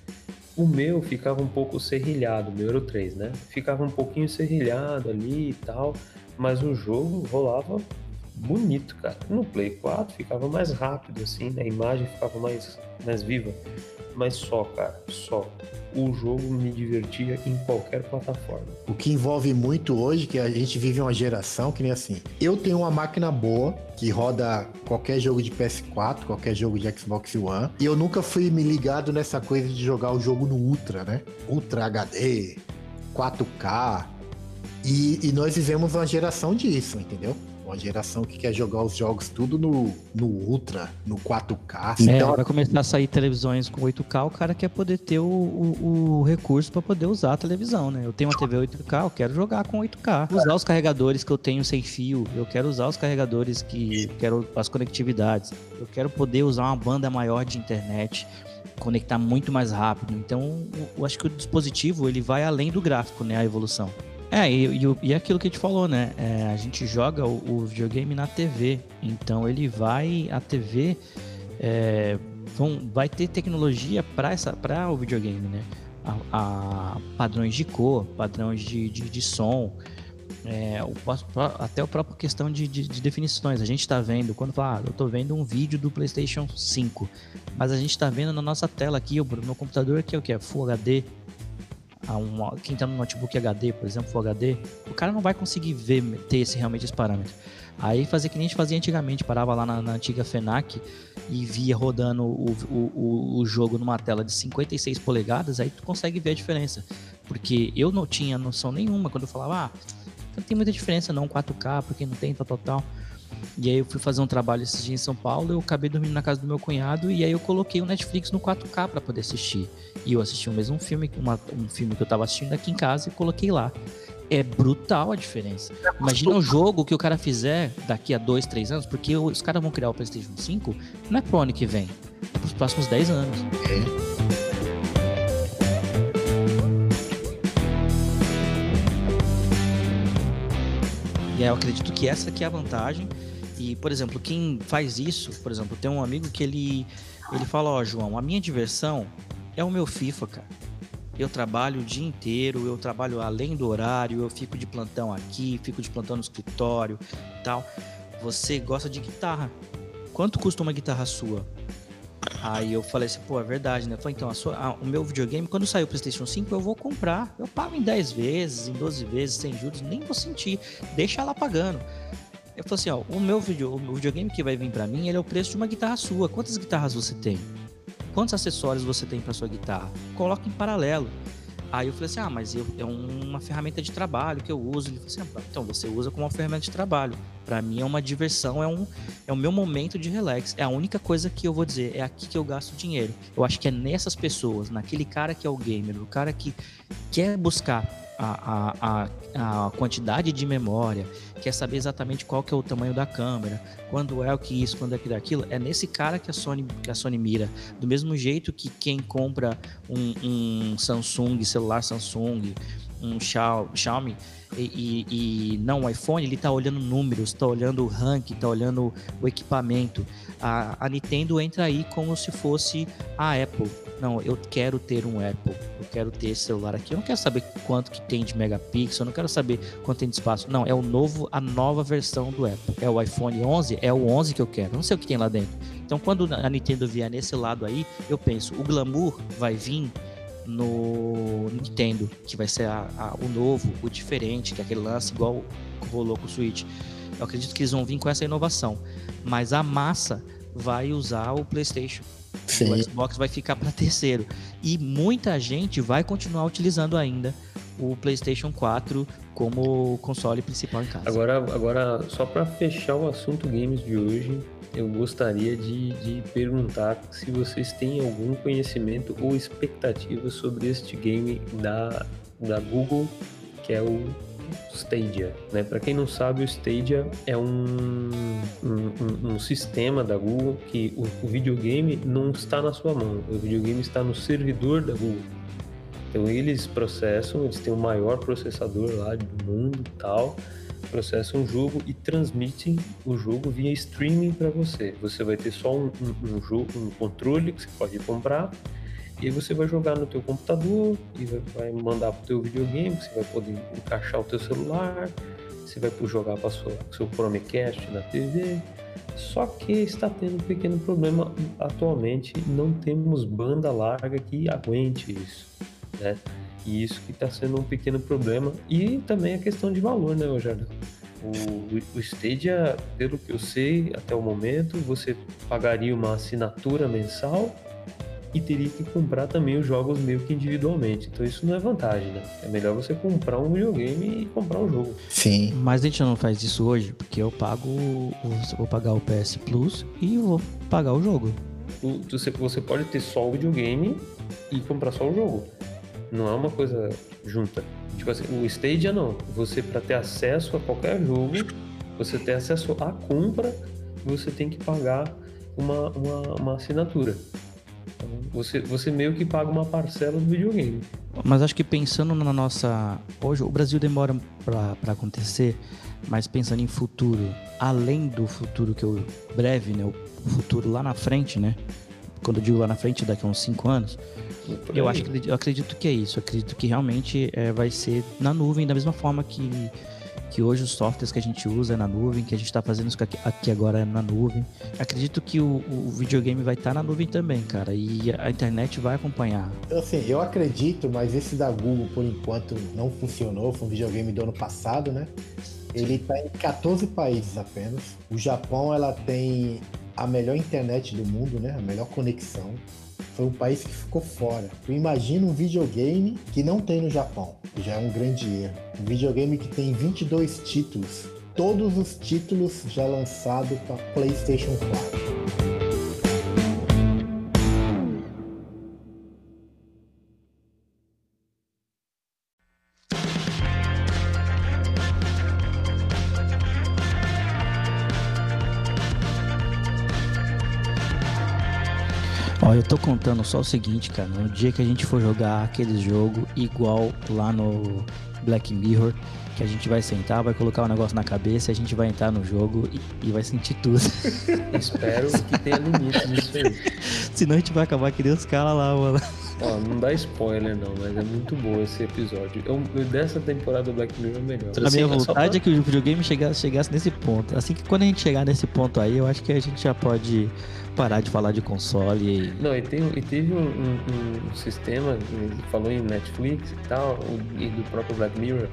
O meu ficava um pouco serrilhado, o meu era o 3, né? Ficava um pouquinho serrilhado ali e tal, mas o jogo rolava bonito, cara. No Play 4 ficava mais rápido, assim, né? a imagem ficava mais, mais viva. Mas só, cara, só. O jogo me divertia em qualquer plataforma. O que envolve muito hoje, que a gente vive uma geração que nem assim. Eu tenho uma máquina boa que roda qualquer jogo de PS4, qualquer jogo de Xbox One. E eu nunca fui me ligado nessa coisa de jogar o jogo no Ultra, né? Ultra HD, 4K. E, e nós vivemos uma geração disso, entendeu? Uma geração que quer jogar os jogos tudo no, no Ultra, no 4K. É, então... vai começar a sair televisões com 8K, o cara quer poder ter o, o, o recurso para poder usar a televisão, né? Eu tenho uma TV 8K, eu quero jogar com 8K. Usar os carregadores que eu tenho sem fio, eu quero usar os carregadores que quero as conectividades. Eu quero poder usar uma banda maior de internet conectar muito mais rápido. Então, eu acho que o dispositivo ele vai além do gráfico, né? A evolução. É, e, e, e aquilo que a gente falou, né? É, a gente joga o, o, videogame na TV. Então ele vai. A TV é, vão, vai ter tecnologia para o videogame, né? A, a, padrões de cor, padrões de, de, de som. É, o, até a própria questão de, de, de definições. A gente está vendo, quando fala, ah, eu estou vendo um vídeo do PlayStation 5, mas a gente está vendo na nossa tela aqui, o meu computador aqui é o que? É Full HD, a um, quem tá no notebook HD, por exemplo, Full HD, o cara não vai conseguir ver, ter esse, realmente esse parâmetro. Aí fazer que nem a gente fazia antigamente, parava lá na, na antiga FENAC e via rodando o, o, o, jogo numa tela de 56 polegadas, aí tu consegue ver a diferença. Porque eu não tinha noção nenhuma quando eu falava, ah, não tem muita diferença não, 4K, porque não tem tal, tal, tal. E aí eu fui fazer um trabalho esses dias em São Paulo, eu acabei dormindo na casa do meu cunhado e aí eu coloquei o Netflix no 4K para poder assistir. E eu assisti o mesmo filme, uma, um filme que eu tava assistindo aqui em casa e coloquei lá. É brutal a diferença. Imagina um jogo que o cara fizer daqui a dois, três anos, porque os caras vão criar o PlayStation 5 não é pro ano que vem, é pros próximos 10 anos. É. E eu acredito que essa que é a vantagem. Por exemplo, quem faz isso, por exemplo, tem um amigo que ele, ele fala, ó, oh, João, a minha diversão é o meu FIFA, cara. Eu trabalho o dia inteiro, eu trabalho além do horário, eu fico de plantão aqui, fico de plantão no escritório tal. Você gosta de guitarra. Quanto custa uma guitarra sua? Aí eu falei assim, pô, é verdade, né? Falei, então, sua, o meu videogame, quando sair o PlayStation 5, eu vou comprar. Eu pago em 10 vezes, em 12 vezes, sem juros, nem vou sentir. Deixa lá pagando. Eu falei assim, ó, o meu video, o videogame que vai vir para mim, ele é o preço de uma guitarra sua. Quantas guitarras você tem? Quantos acessórios você tem para sua guitarra? Coloca em paralelo. Aí eu falei assim, ah, mas eu, é uma ferramenta de trabalho que eu uso. Ele falou assim, ah, então você usa como uma ferramenta de trabalho. Pra mim é uma diversão, é, um, é o meu momento de relax. É a única coisa que eu vou dizer, é aqui que eu gasto dinheiro. Eu acho que é nessas pessoas, naquele cara que é o gamer, o cara que quer buscar a, a, a, a quantidade de memória, quer saber exatamente qual que é o tamanho da câmera, quando é o que isso, quando é que daquilo, é nesse cara que a Sony, que a Sony mira. Do mesmo jeito que quem compra um, um Samsung, celular Samsung, um Xiaomi e, e, e não o iPhone, ele está olhando números, está olhando o ranking, está olhando o equipamento. A, a Nintendo entra aí como se fosse a Apple. Não, eu quero ter um Apple, eu quero ter esse celular aqui. Eu não quero saber quanto que tem de megapixel, eu não quero saber quanto tem de espaço. Não, é o novo, a nova versão do Apple. É o iPhone 11, é o 11 que eu quero. Eu não sei o que tem lá dentro. Então, quando a Nintendo vier nesse lado aí, eu penso, o glamour vai vir no Nintendo, que vai ser a, a, o novo, o diferente, que é aquele lance igual rolou com o Switch. Eu acredito que eles vão vir com essa inovação, mas a massa vai usar o PlayStation. Sim. O Xbox vai ficar para terceiro. E muita gente vai continuar utilizando ainda o PlayStation 4 como console principal em casa. Agora, agora só para fechar o assunto games de hoje, eu gostaria de, de perguntar se vocês têm algum conhecimento ou expectativa sobre este game da, da Google, que é o Stadia. Né? Para quem não sabe, o Stadia é um, um, um, sistema da Google que o, o, videogame não está na sua mão, o videogame está no servidor da Google. Então eles processam, eles têm o maior processador lá do mundo e tal processam um jogo e transmitem o jogo via streaming para você. Você vai ter só um, um, um, jogo, um controle que você pode comprar e aí você vai jogar no teu computador e vai, mandar para o teu videogame, você vai poder encaixar o teu celular, você vai jogar para o seu Chromecast na TV. Só que está tendo um pequeno problema atualmente, não temos banda larga que aguente isso, né? E isso que está sendo um pequeno problema. E também a questão de valor, né, Rogério? O, o Stadia, pelo que eu sei até o momento, você pagaria uma assinatura mensal e teria que comprar também os jogos meio que individualmente. Então isso não é vantagem, né? É melhor você comprar um videogame e comprar um jogo. Sim. Mas a gente não faz isso hoje, porque eu pago. vou pagar o PS Plus e vou pagar o jogo. Você pode ter só o videogame e comprar só o jogo. Não é uma coisa junta. Tipo assim, o Stadia não. Você, para ter acesso a qualquer jogo, você ter acesso à compra, você tem que pagar uma, uma, uma assinatura. Você, você meio que paga uma parcela do videogame. Mas acho que pensando na nossa. Hoje, o Brasil demora para acontecer, mas pensando em futuro, além do futuro que eu. breve, né? O futuro lá na frente, né? Quando eu digo lá na frente, daqui a uns 5 anos eu acho que eu acredito que é isso. Eu acredito que realmente é, vai ser na nuvem, da mesma forma que, que hoje os softwares que a gente usa é na nuvem, que a gente está fazendo isso aqui, aqui, agora é na nuvem. Acredito que o, o videogame vai estar tá na nuvem também, cara, e a internet vai acompanhar. Assim, eu acredito, mas esse da Google, por enquanto, não funcionou. Foi um videogame do ano passado, né? Ele está em 14 países apenas. O Japão, ela tem a melhor internet do mundo, né? A melhor conexão foi um país que ficou fora. Imagina um videogame que não tem no Japão, já é um grande erro. Um videogame que tem 22 títulos, todos os títulos já lançados para PlayStation 4. Eu tô contando só o seguinte, cara. No dia que a gente for jogar aquele jogo igual lá no Black Mirror, que a gente vai sentar, vai colocar o um negócio na cabeça, a gente vai entrar no jogo e, e vai sentir tudo. Espero que tenha limite nisso aí. Senão a gente vai acabar que nem os caras lá, mano. Ó, não dá spoiler não, mas é muito bom esse episódio. Eu, dessa temporada do Black Mirror é melhor. A minha assim, vontade pra... é que o videogame chegasse, chegasse nesse ponto. Assim que quando a gente chegar nesse ponto aí, eu acho que a gente já pode parar de falar de console. E... Não, e, tem, e teve um, um, um sistema, falou em Netflix e tal, e do próprio Black Mirror,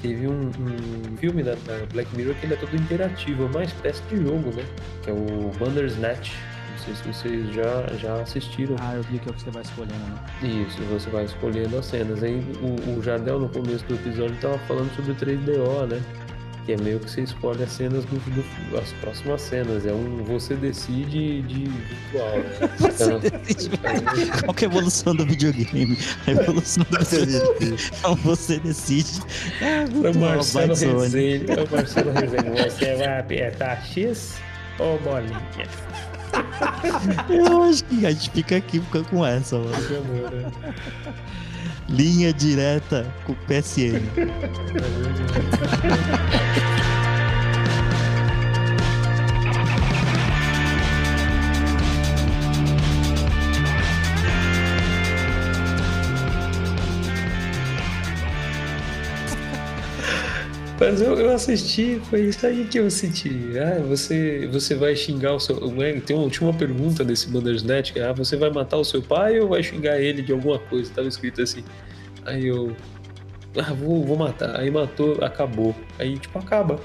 teve um, um filme da, da, Black Mirror que ele é todo interativo, é uma espécie de jogo, né? Que é o Bandersnatch. Não sei se vocês já, já assistiram. Ah, eu vi que é o que você vai escolhendo, né? Isso, você vai escolhendo as cenas. Aí o, o Jardel, no começo do episódio, tava falando sobre o 3DO, né? Que é meio que você escolhe as cenas do, do- as próximas cenas. É um você decide de virtual. né? Você Então, decide qual que é a evolução do videogame. A evolução do videogame. Então você decide. É, É muito o Marcelo. Rezende. É o Marcelo Rezende. Você vai apertar X ou bolinha? Eu acho que a gente fica aqui fica com essa, mano. Amor, né? Linha direta com o PSN. Mas eu, eu assisti, foi isso aí que eu senti. Ah, você, você vai xingar o seu. Tem uma, tinha uma pergunta desse Bandersnatch, que ah, você vai matar o seu pai ou vai xingar ele de alguma coisa? Tava escrito assim. Aí eu. Ah, vou, vou matar. Aí matou, acabou. Aí, tipo, acaba.